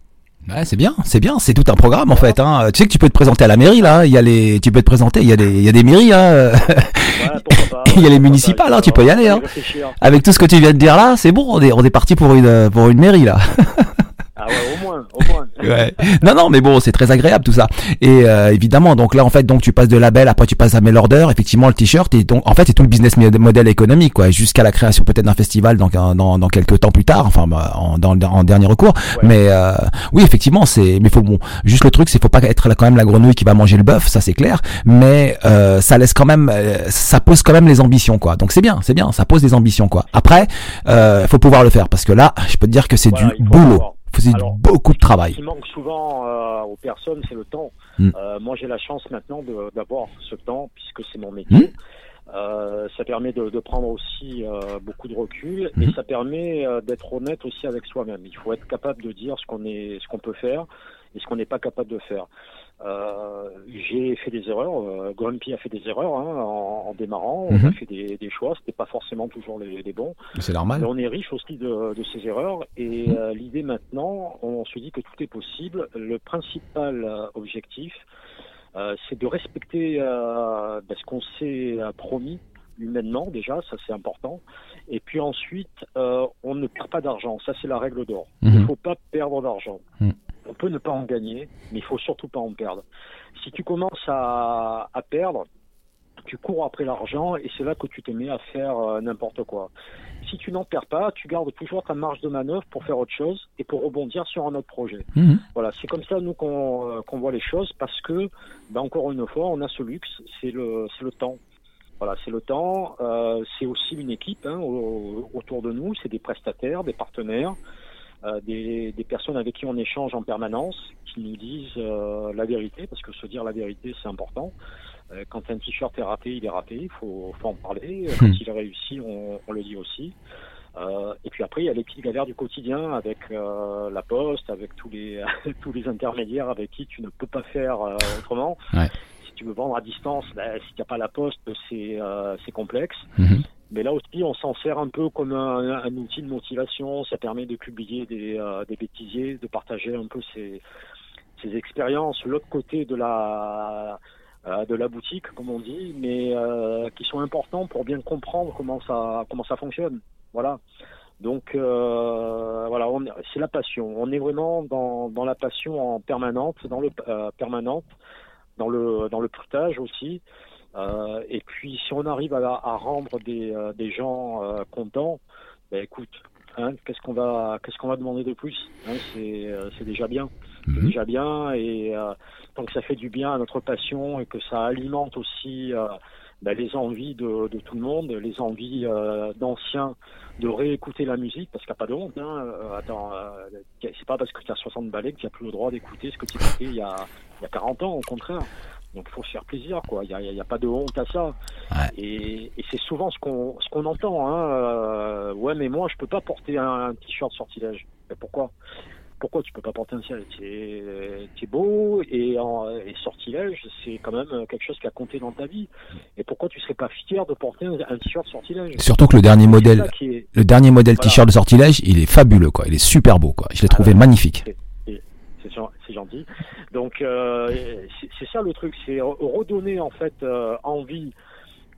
Ouais, c'est bien, c'est bien, c'est tout un programme en fait. Hein. Tu sais que tu peux te présenter à la mairie là. Il y a les, tu peux te présenter. Il y a des, il y a des mairies. Hein. il y a les municipales. Hein, tu peux y aller. Hein. Avec tout ce que tu viens de dire là, c'est bon. On est, on est parti pour une, pour une mairie là. Ah ouais, au moins, au moins. ouais. Non, non, mais bon, c'est très agréable tout ça. Et euh, évidemment, donc là, en fait, donc tu passes de label, après tu passes à mail order, effectivement le t-shirt, et donc en fait, c'est tout le business model économique, quoi, jusqu'à la création peut-être d'un festival dans, dans, dans quelques temps plus tard, enfin, bah, en, dans, en dernier recours. Mais euh, oui, effectivement, c'est, mais faut bon, juste le truc, c'est faut pas être là, quand même la grenouille qui va manger le bœuf, ça c'est clair. Mais euh, ça laisse quand même, euh, ça pose quand même les ambitions, quoi. Donc c'est bien, c'est bien, ça pose des ambitions, quoi. Après, euh, faut pouvoir le faire parce que là, je peux te dire que c'est du boulot faisait beaucoup de travail. Ce qui manque souvent euh, aux personnes, c'est le temps. Hmm. Euh, moi, j'ai la chance maintenant d'avoir ce temps, puisque c'est mon métier. Hmm. Euh, ça permet de, de prendre aussi beaucoup de recul et hmm. ça permet d'être honnête aussi avec soi-même. Il faut être capable de dire ce qu'on est, ce qu'on peut faire et ce qu'on n'est pas capable de faire. Euh, j'ai fait des erreurs. Euh, Grumpy a fait des erreurs hein, en, en, démarrant. On a Mhm. fait des, des choix. C'était pas forcément toujours les, les bons. C'est Mais normal. on est riche aussi de, de ces erreurs. Et Mhm. euh, l'idée maintenant, on se dit que tout est possible. Le principal objectif, euh, c'est de respecter ben, ce qu'on s'est promis humainement déjà, ça c'est important. Et puis ensuite, on ne perd pas d'argent. Ça c'est la règle d'or. Il ne Mhm. faut pas perdre d'argent. On peut ne pas en gagner, mais il faut surtout pas en perdre. Si tu commences à, à perdre, tu cours après l'argent et c'est là que tu te mets à faire euh, n'importe quoi. Si tu n'en perds pas, tu gardes toujours ta marge de manœuvre pour faire autre chose et pour rebondir sur un autre projet. Mhm. Voilà, c'est comme ça nous qu'on euh, qu'on voit les choses parce que, ben, encore une fois, on a ce luxe, c'est le, le temps. Voilà, c'est le temps. euh, c'est aussi une équipe hein, au- autour de nous. C'est des prestataires, des partenaires, euh, des, des personnes avec qui on échange en permanence, qui nous disent euh, la vérité, parce que se dire la vérité, c'est important. Euh, quand un t-shirt est raté, il est raté. Il faut, faut en parler. Quand il est réussi, on, on le dit aussi. Et puis après, il y a les petites galères du quotidien avec la poste, avec tous les tous les intermédiaires avec qui tu ne peux pas faire autrement. Ouais. Si tu veux vendre à distance, ben, si tu n'as pas la poste, c'est c'est complexe. Mhm. Mais là aussi, on s'en sert un peu comme un, outil de motivation. Ça permet de publier des, euh, bêtisiers, de partager un peu ses, ses expériences, l'autre côté de la euh, de la boutique, comme on dit, mais euh, qui sont importants pour bien comprendre comment ça fonctionne. Voilà. Donc voilà, c'est la passion. On est vraiment dans, la passion en permanente, dans le euh, dans le dans aussi. Euh, et puis si on arrive à, à rendre des, euh, des gens euh, contents, ben écoute, hein, qu'est-ce qu'on va qu'est-ce qu'on va demander de plus hein, C'est euh, c'est déjà bien, c'est Mhm. déjà bien. Et euh, tant que ça fait du bien à notre passion et que ça alimente aussi euh, ben, les envies de, de tout le monde, les envies euh, d'anciens de réécouter la musique, parce qu'il n'y a pas de honte. Hein. Euh, attends, euh, c'est pas parce que tu as 60 balais que tu n'as plus le droit d'écouter ce que tu écoutais il y a, il y a 40 ans, au contraire. Donc il faut se faire plaisir, quoi. Il n'y a, pas de honte à ça. Ouais. Et, et c'est souvent ce qu'on ce qu'on entend. Hein. Euh, ouais, mais moi je peux pas porter un, un t-shirt sortilège. Mais pourquoi? Pourquoi tu peux pas porter un t-shirt? T'es beau et, en, et sortilège, c'est quand même quelque chose qui a compté dans ta vie. Et pourquoi tu serais pas fier de porter un, un t-shirt sortilège? Surtout que le dernier modèle, ça qui est- le dernier modèle Voilà. t-shirt de sortilège, il est fabuleux quoi. Il est super beau quoi. Je l'ai Ah trouvé ouais. magnifique. C'est gen- c'est gentil. Donc euh, c'est ça le truc, c'est re- redonner en fait euh, envie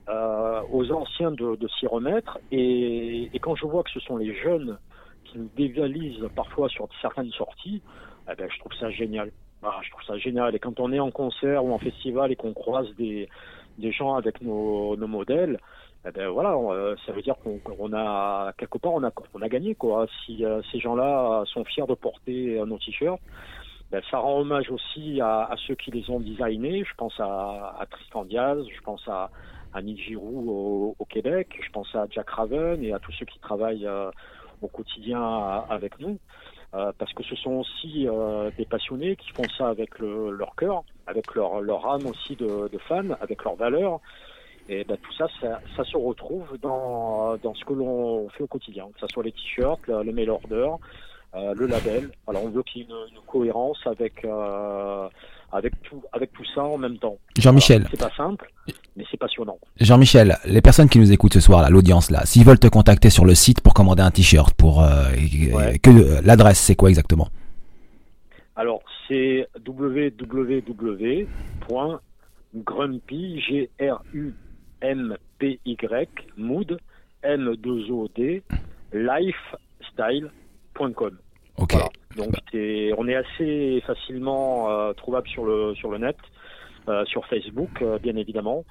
euh, aux anciens de, s'y remettre. Et, quand je vois que ce sont les jeunes qui nous dévalisent parfois sur certaines sorties, eh ben, je trouve ça génial. Voilà, je trouve ça génial. Et quand on est en concert ou en festival et qu'on croise des, des gens avec nos modèles, eh ben voilà, euh, ça veut dire qu'on a quelque part on a on a gagné quoi. Si euh, ces gens-là sont fiers de porter nos t-shirts, ben, ça rend hommage aussi à, ceux qui les ont designés. Je pense à, à Tristan Diaz, je pense à, à Nick Giroux au, Québec, je pense à Jack Raven et à tous ceux qui travaillent euh, au quotidien avec nous. Parce que ce sont aussi des passionnés qui font ça avec le, leur cœur, avec leur, leur âme aussi de, de avec leurs valeurs. Et ben, tout ça, ça, ça se retrouve dans, dans ce que l'on fait au quotidien, que ce soit les t-shirts, le, le mail order, euh, le label. Alors on veut qu'il y ait une, une cohérence avec, euh, avec, tout, avec tout ça en même temps. Jean-Michel, Alors, C'est pas simple, mais c'est passionnant. Jean-Michel, les personnes qui nous écoutent ce soir là, l'audience là, s'ils veulent te contacter sur le site pour commander un t-shirt, pour euh, Ouais. que euh, l'adresse c'est quoi exactement? Alors, c'est www.grumpy, r u m p y mood, m 2 o d lifestyle.com. Ok. Voilà. Donc, on est assez facilement euh, trouvable sur le sur le net, euh, sur Facebook, euh, bien évidemment.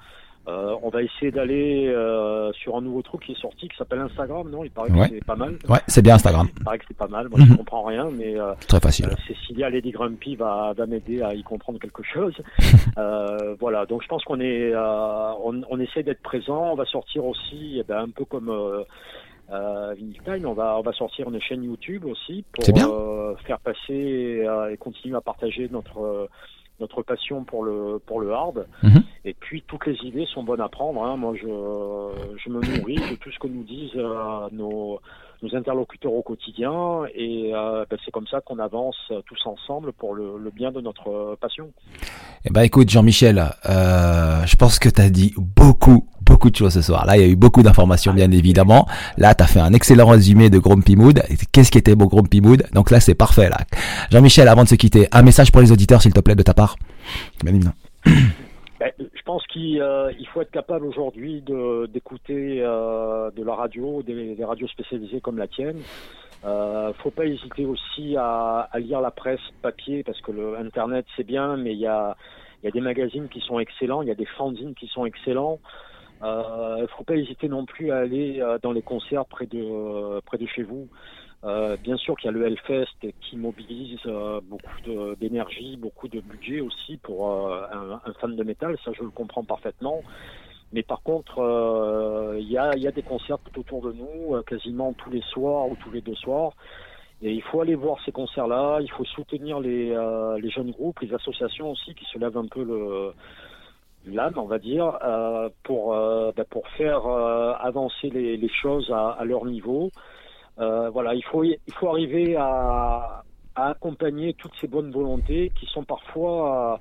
Euh, on va essayer d'aller euh, sur un nouveau truc qui est sorti qui s'appelle Instagram, non? Il paraît Ouais. que c'est pas mal. Ouais, c'est bien Instagram. Il paraît que c'est pas mal. Moi, je Mhm. comprends rien, mais euh, Très facile. euh, Cécilia Lady Grumpy va, va m'aider à y comprendre quelque chose. Euh, voilà, donc je pense qu'on est, euh, on, on essaie d'être présent. On va sortir aussi, eh ben, un peu comme euh, euh, Time, on va, on va sortir une chaîne YouTube aussi pour bien. euh, faire passer euh, et continuer à partager notre euh, notre passion pour le pour le hard. Mhm. Et puis toutes les idées sont bonnes à prendre. hein. Moi, je je me nourris de tout ce que nous disent euh, nos nos interlocuteurs au quotidien. Et ben, c'est comme ça qu'on avance tous ensemble pour le, le bien de notre passion. Eh ben écoute Jean-Michel, euh, je pense que tu as dit beaucoup, beaucoup de choses ce soir. Là, il y a eu beaucoup d'informations bien évidemment. Là, tu as fait un excellent résumé de Grumpy Mood. Qu'est-ce qui était beau Grumpy Mood? Donc là, c'est parfait là. Jean-Michel, avant de se quitter, un message pour les auditeurs s'il te plaît de ta part. Ben, je pense qu'il euh, faut être capable aujourd'hui d'écouter euh, de la radio, des, des, radios spécialisées comme la tienne. Euh, faut pas hésiter aussi à, à, lire la presse papier parce que le internet c'est bien, mais il y a, y a des magazines qui sont excellents, il y a des fanzines qui sont excellents. Euh, faut pas hésiter non plus à aller euh, dans les concerts près de près de chez vous. Euh, bien sûr qu'il y a le Hellfest qui mobilise euh, beaucoup d'énergie, beaucoup de budget aussi pour euh, un, un, fan de métal, ça je le comprends parfaitement. Mais par contre, euh, il y, a, y, a, des concerts tout autour de nous, quasiment tous les soirs ou tous les deux soirs. Et il faut aller voir ces concerts-là, il faut soutenir les, les jeunes groupes, les associations aussi qui se lèvent un peu le l'âme, on va dire, euh, pour, euh, bah, pour faire euh, avancer les, choses à, leur niveau. Voilà, il faut, il faut arriver à, accompagner toutes ces bonnes volontés qui sont parfois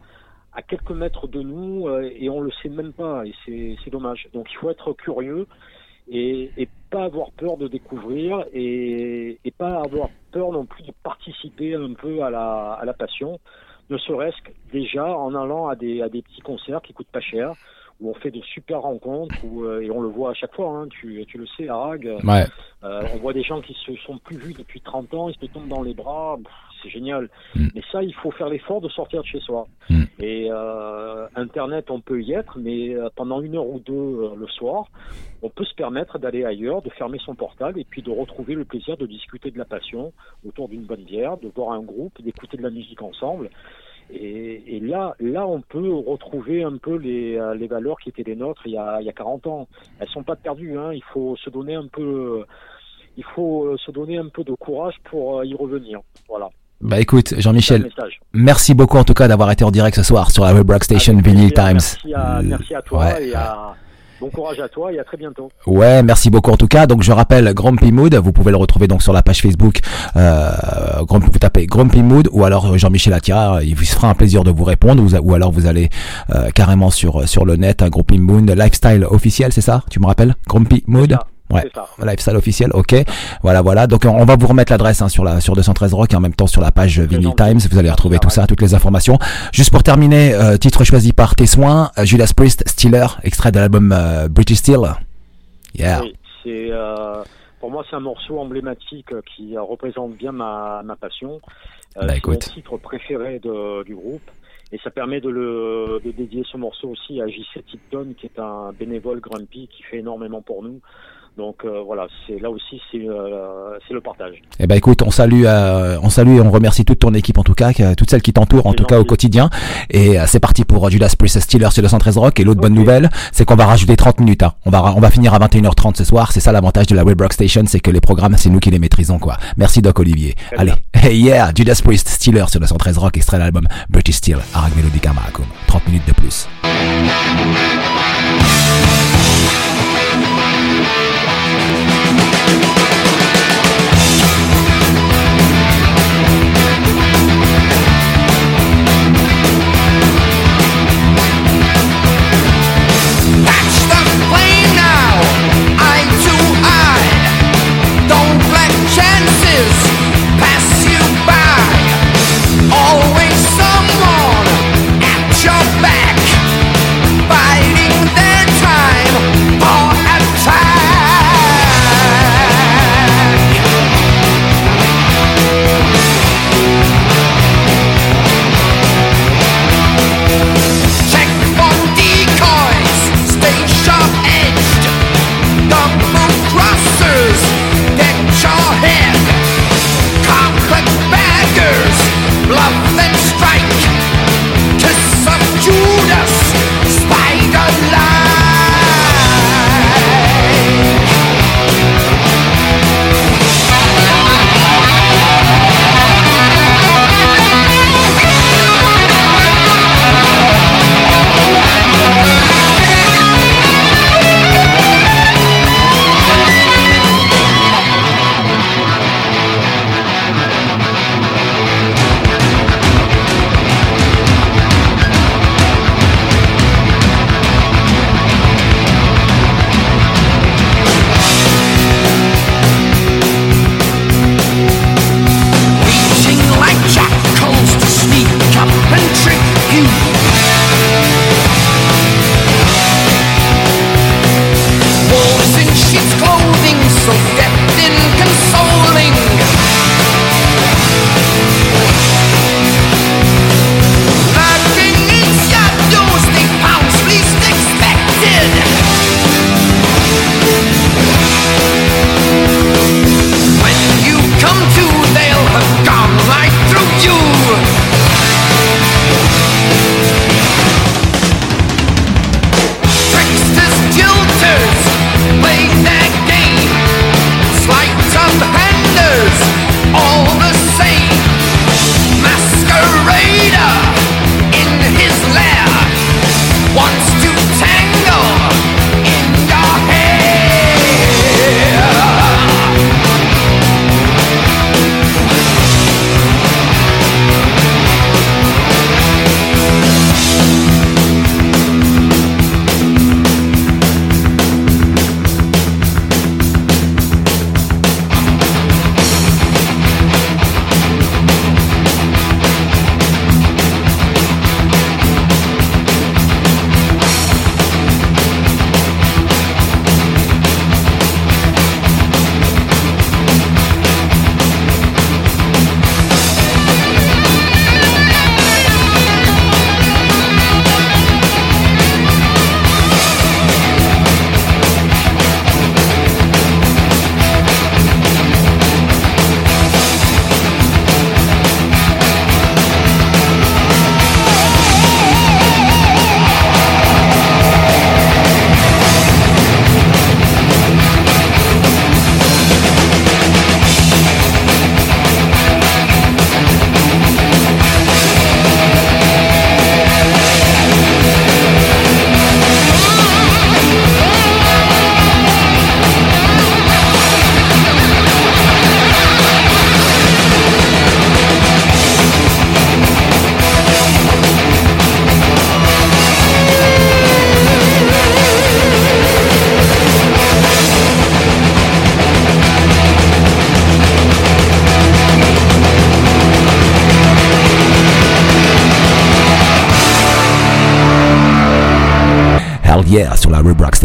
à, quelques mètres de nous et on le sait même pas et c'est dommage. Donc il faut être curieux et, et pas avoir peur de découvrir et, et, pas avoir peur non plus de participer un peu à la, à la passion, ne serait-ce que déjà en allant à des, à des petits concerts qui coûtent pas cher où on fait de super rencontres où, euh, et on le voit à chaque fois, hein, tu, tu le sais, Arag. Ouais. Euh, on voit des gens qui se sont plus vus depuis 30 ans, ils se tombent dans les bras, c'est génial. Mm. Mais ça, il faut faire l'effort de sortir de chez soi. Mm. Et euh, Internet, on peut y être, mais euh, pendant une heure ou deux euh, le soir, on peut se permettre d'aller ailleurs, de fermer son portable et puis de retrouver le plaisir de discuter de la passion autour d'une bonne bière, de voir un groupe, d'écouter de la musique ensemble. Et, et, là, là, on peut retrouver un peu les, euh, les valeurs qui étaient les nôtres il y a, il y a 40 ans. Elles sont pas perdues. Hein. Il faut se donner un peu, il faut se donner un peu de courage pour y revenir. Voilà. Bah écoute, Jean-Michel, merci beaucoup en tout cas d'avoir été en direct ce soir sur la Web Rock Station Vinyl Times. Merci à, merci à toi ouais, et à, Bon courage à toi et à très bientôt. Ouais, merci beaucoup en tout cas. Donc je rappelle Grumpy Mood, vous pouvez le retrouver donc sur la page Facebook. Euh, vous tapez Grumpy Mood ou alors Jean-Michel Attira, il vous fera un plaisir de vous répondre. Ou, ou alors vous allez euh, carrément sur sur le net, un Grumpy Mood lifestyle officiel, c'est ça? Tu me rappelles? Grumpy Mood? Ouais, lifestyle officiel, ok. Voilà, voilà. Donc on va vous remettre l'adresse hein, sur la sur 213 Rock et en même temps sur la page Vinyl Times. Vous allez retrouver tout ça, toutes les informations. Juste pour terminer, euh, titre choisi par tes soins, euh, Judas Priest, Steeler, extrait de l'album euh, British Steel. Yeah. Oui, c'est euh, pour moi c'est un morceau emblématique qui représente bien ma ma passion. bah, c'est mon titre préféré de, du groupe. Et ça permet de, le, de dédier ce morceau aussi à JC Tipton, qui est un bénévole grumpy qui fait énormément pour nous. Donc euh, voilà, c'est là aussi c'est euh, c'est le partage. Eh ben écoute, on salue euh, on salue et on remercie toute ton équipe en tout cas, toutes celles qui t'entourent en tout cas au quotidien. Et c'est parti pour Judas Priest Steelers sur le 113 Rock. Et l'autre okay. bonne nouvelle, c'est qu'on va rajouter 30 minutes. Hein. On va on va finir à 21h30 ce soir. C'est ça l'avantage de la Web Rock Station, c'est que les programmes c'est nous qui les maîtrisons quoi. Merci Doc Olivier. Très Allez, hey yeah, Judas Priest Steelers sur le 113 Rock, extrait l'album British Steel, Arag Melodica Maracum. 30 minutes de plus.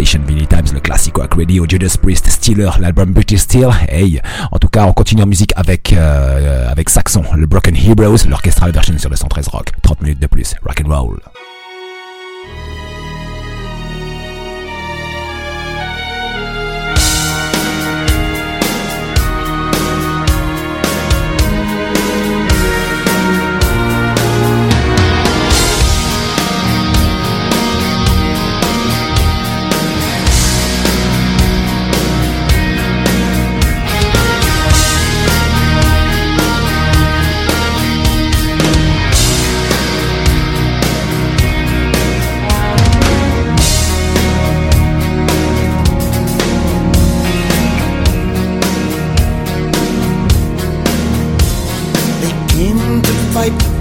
Station Times, le classic rock radio, Judas Priest, Steeler, l'album British Steel. Hey, en tout cas, on continue en musique avec, euh, avec Saxon, le Broken Heroes, l'orchestral version sur le 113 Rock. 30 minutes de plus, rock and roll.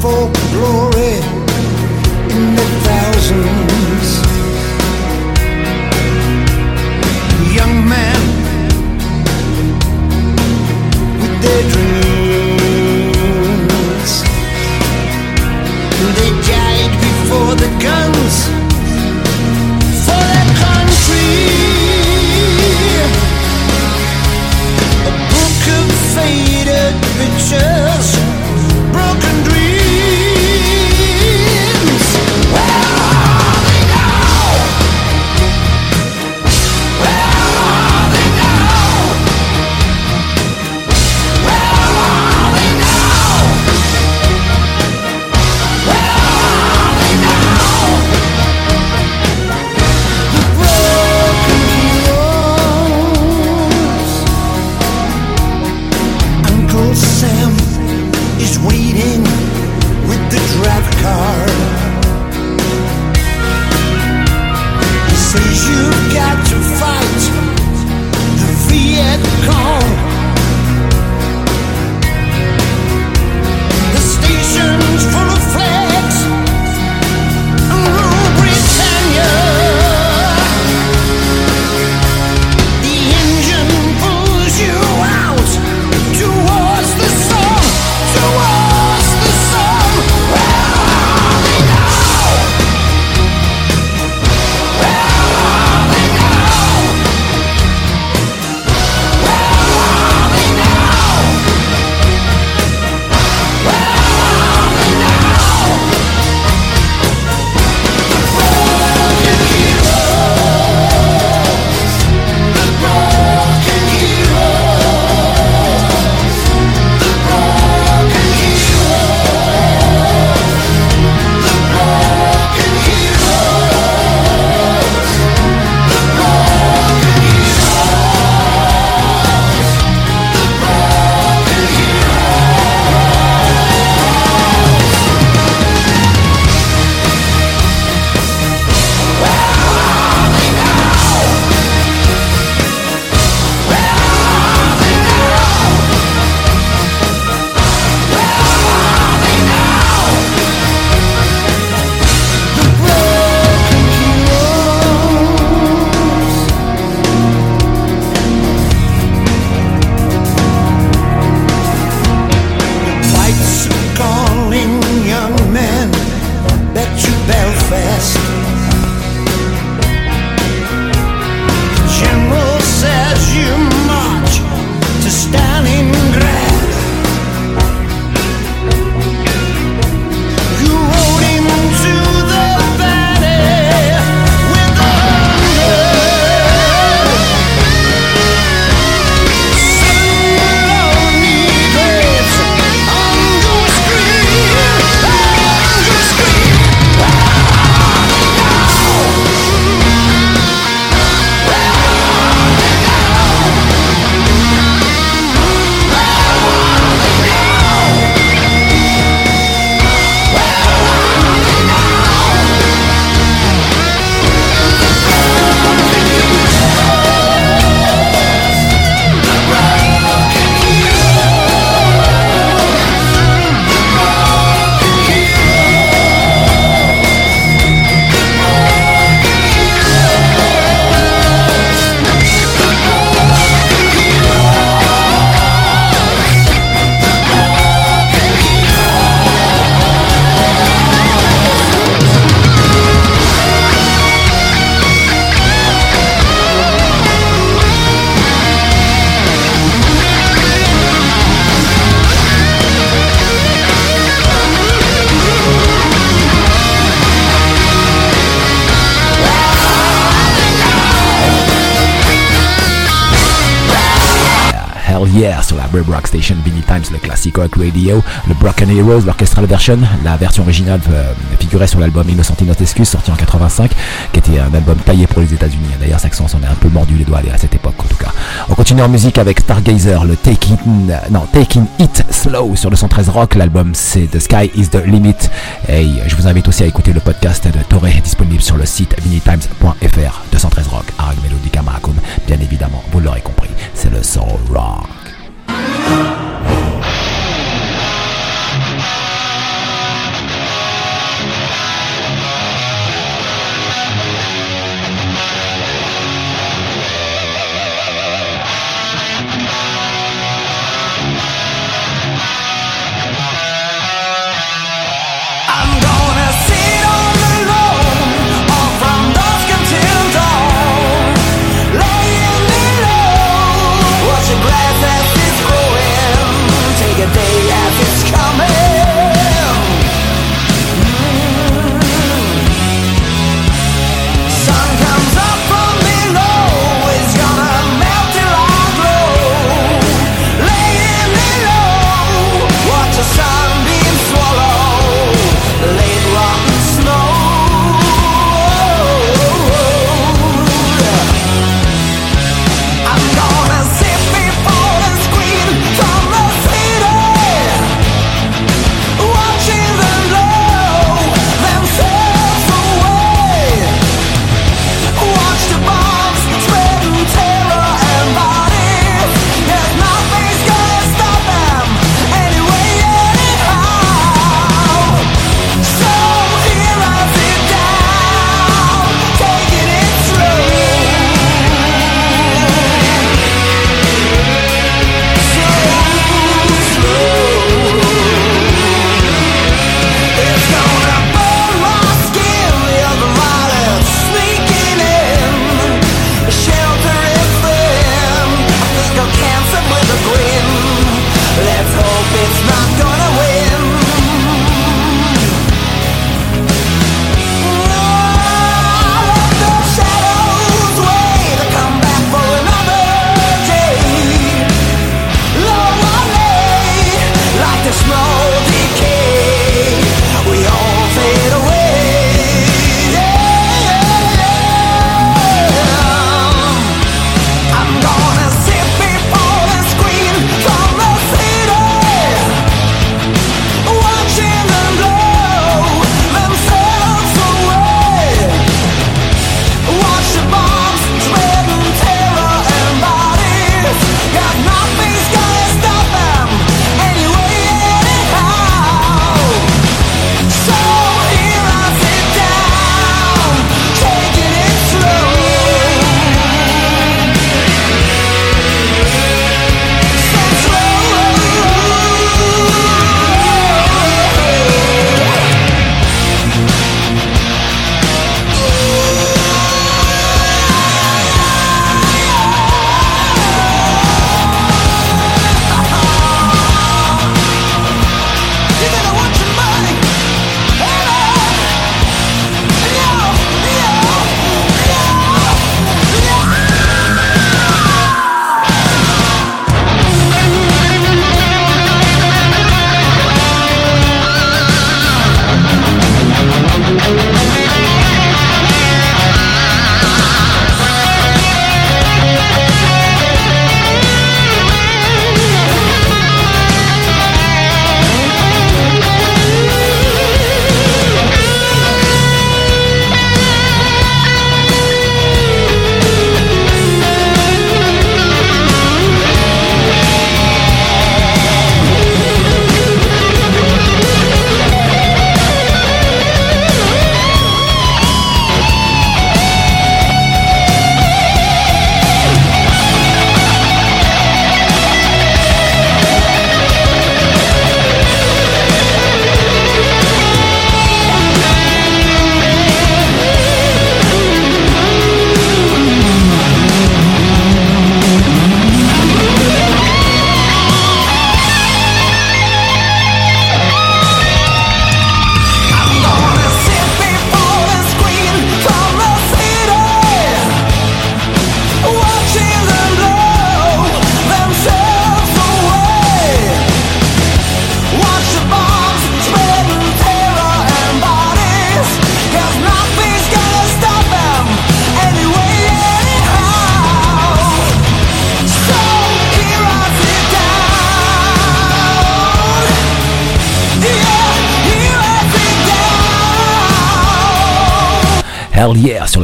for glory. Hier sur la Brave Rock Station Vinny Times, le classic rock radio, le Broken Heroes, l'orchestral version. La version originale euh, figurait sur l'album Innocent Excuse, sorti en 85, qui était un album taillé pour les États-Unis. D'ailleurs, Saxon s'en est un peu mordu les doigts à cette époque, en tout cas. On continue en musique avec Stargazer, le Taking, non, Taking It Slow sur le 113 Rock. L'album c'est The Sky is the Limit. Et je vous invite aussi à écouter le podcast de Toré disponible sur le site vinnytimes.fr. 213 Rock, Arag Melodica Maracum. Bien évidemment, vous l'aurez compris, c'est le Soul Rock.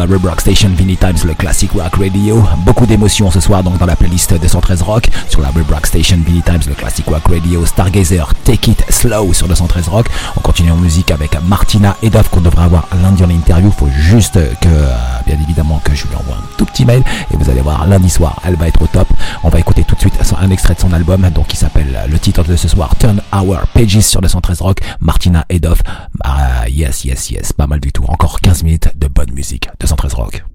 La Rock Station Vinny Times, le classic rock radio. Beaucoup d'émotions ce soir donc dans la playlist 213 Rock sur la Rub Rock Station Vinny Times, le classic rock radio. Stargazer, Take It Slow sur 213 Rock. On continue en musique avec Martina Edoff qu'on devrait avoir lundi en interview. Faut juste que, bien évidemment, que je lui envoie un tout petit mail et vous allez voir lundi soir, elle va être au top. On va écouter tout de suite un extrait de son album donc qui s'appelle le titre de ce soir Turn Our Pages sur 213 Rock. Martina Edoff. Ah, yes, yes, yes, pas mal du tout. Encore 15 minutes de bonne musique. 213 Rock.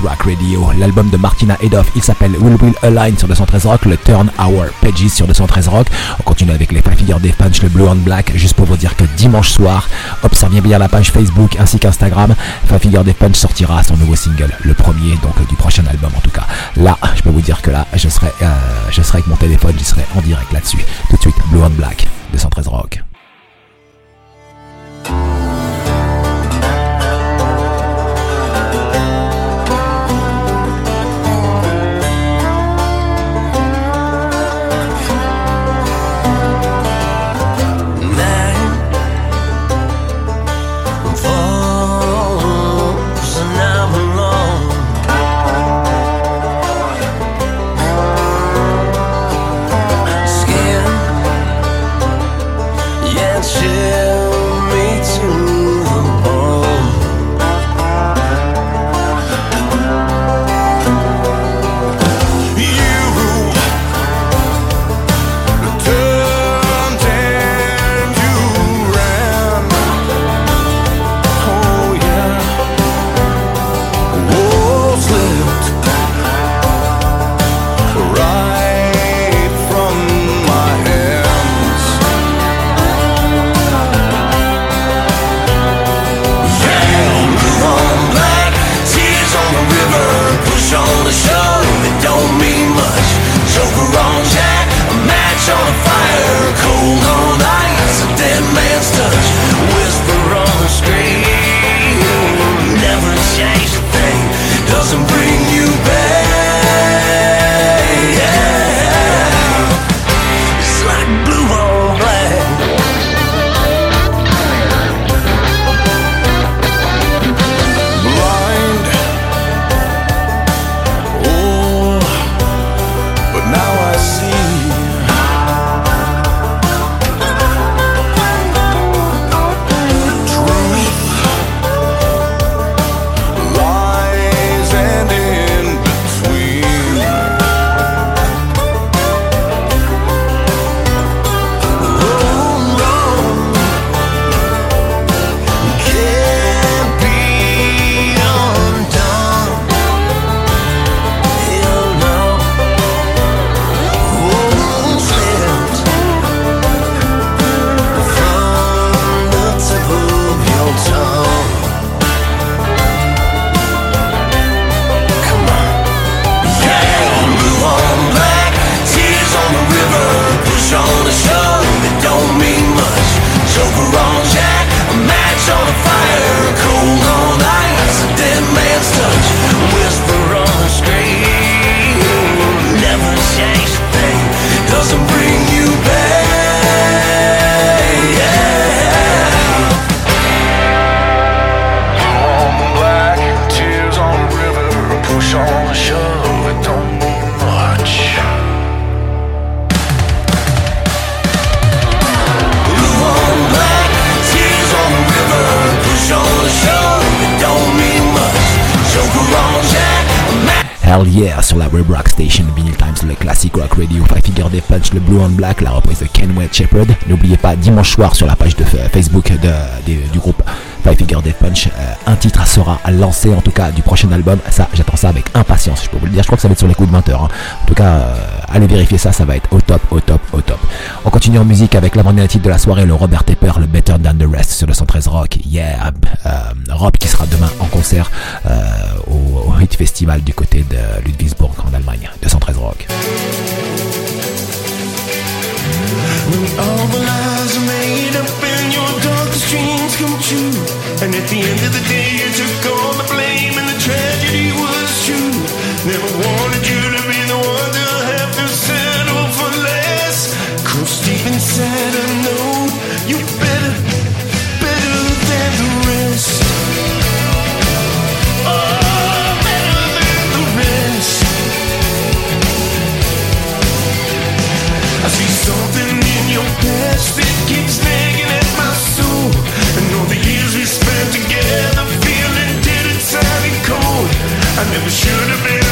Rock radio. L'album de Martina Edoff, il s'appelle Will Will Align sur 213 Rock, le Turn Our Pages sur 213 Rock. On continue avec les Five Figure des Punch, le Blue and Black, juste pour vous dire que dimanche soir, observez bien la page Facebook ainsi qu'Instagram. Figure des Punch sortira son nouveau single, le premier donc du prochain album en tout cas. Là, je peux vous dire que là, je serai, euh, je serai avec mon téléphone, je serai en direct là-dessus. Tout de suite, Blue and Black, 213 Rock. N'oubliez pas, dimanche soir sur la page de Facebook du groupe Five Figure Death Punch, euh, un titre sera lancé en tout cas du prochain album. Ça, j'attends ça avec impatience, je peux vous le dire. Je crois que ça va être sur les coups de 20h. Hein. En tout cas, euh, allez vérifier ça, ça va être au top, au top, au top. On continue en musique avec l'avant-dernier titre de la soirée, le Robert Tepper, le Better Than the Rest sur le 113 Rock. Yeah, euh, Rob qui sera demain en concert au, Hit Festival du côté de Ludwigsburg en Allemagne. 213 Rock. Never past keeps nagging at my soul And all the years we spent together feeling dead inside and cold. I never should have been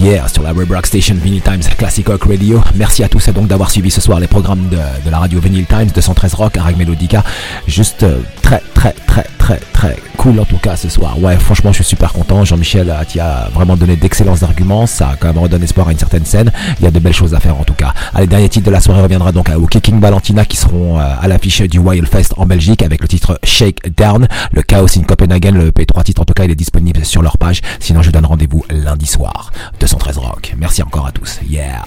hier sur la Web Rock Station Vinyl Times Classic Rock Radio. Merci à tous donc d'avoir suivi ce soir les programmes de, de la radio Vinyl Times 213 Rock, Arag Melodica. Juste euh, très très très très très cool en tout cas ce soir. Ouais, franchement, je suis super content. Jean-Michel tu as vraiment donné d'excellents arguments. Ça a quand même redonné espoir à une certaine scène. Il y a de belles choses à faire en tout cas. Allez, dernier titre de la soirée reviendra donc au Kicking Valentina qui seront euh, à l'affiche du Wild Fest en Belgique avec le titre Shake Down. Le Chaos in Copenhagen, le P3 titre en tout cas, il est disponible sur leur page. Sinon, je donne rendez-vous lundi soir. 213 Merci encore à tous. Yeah.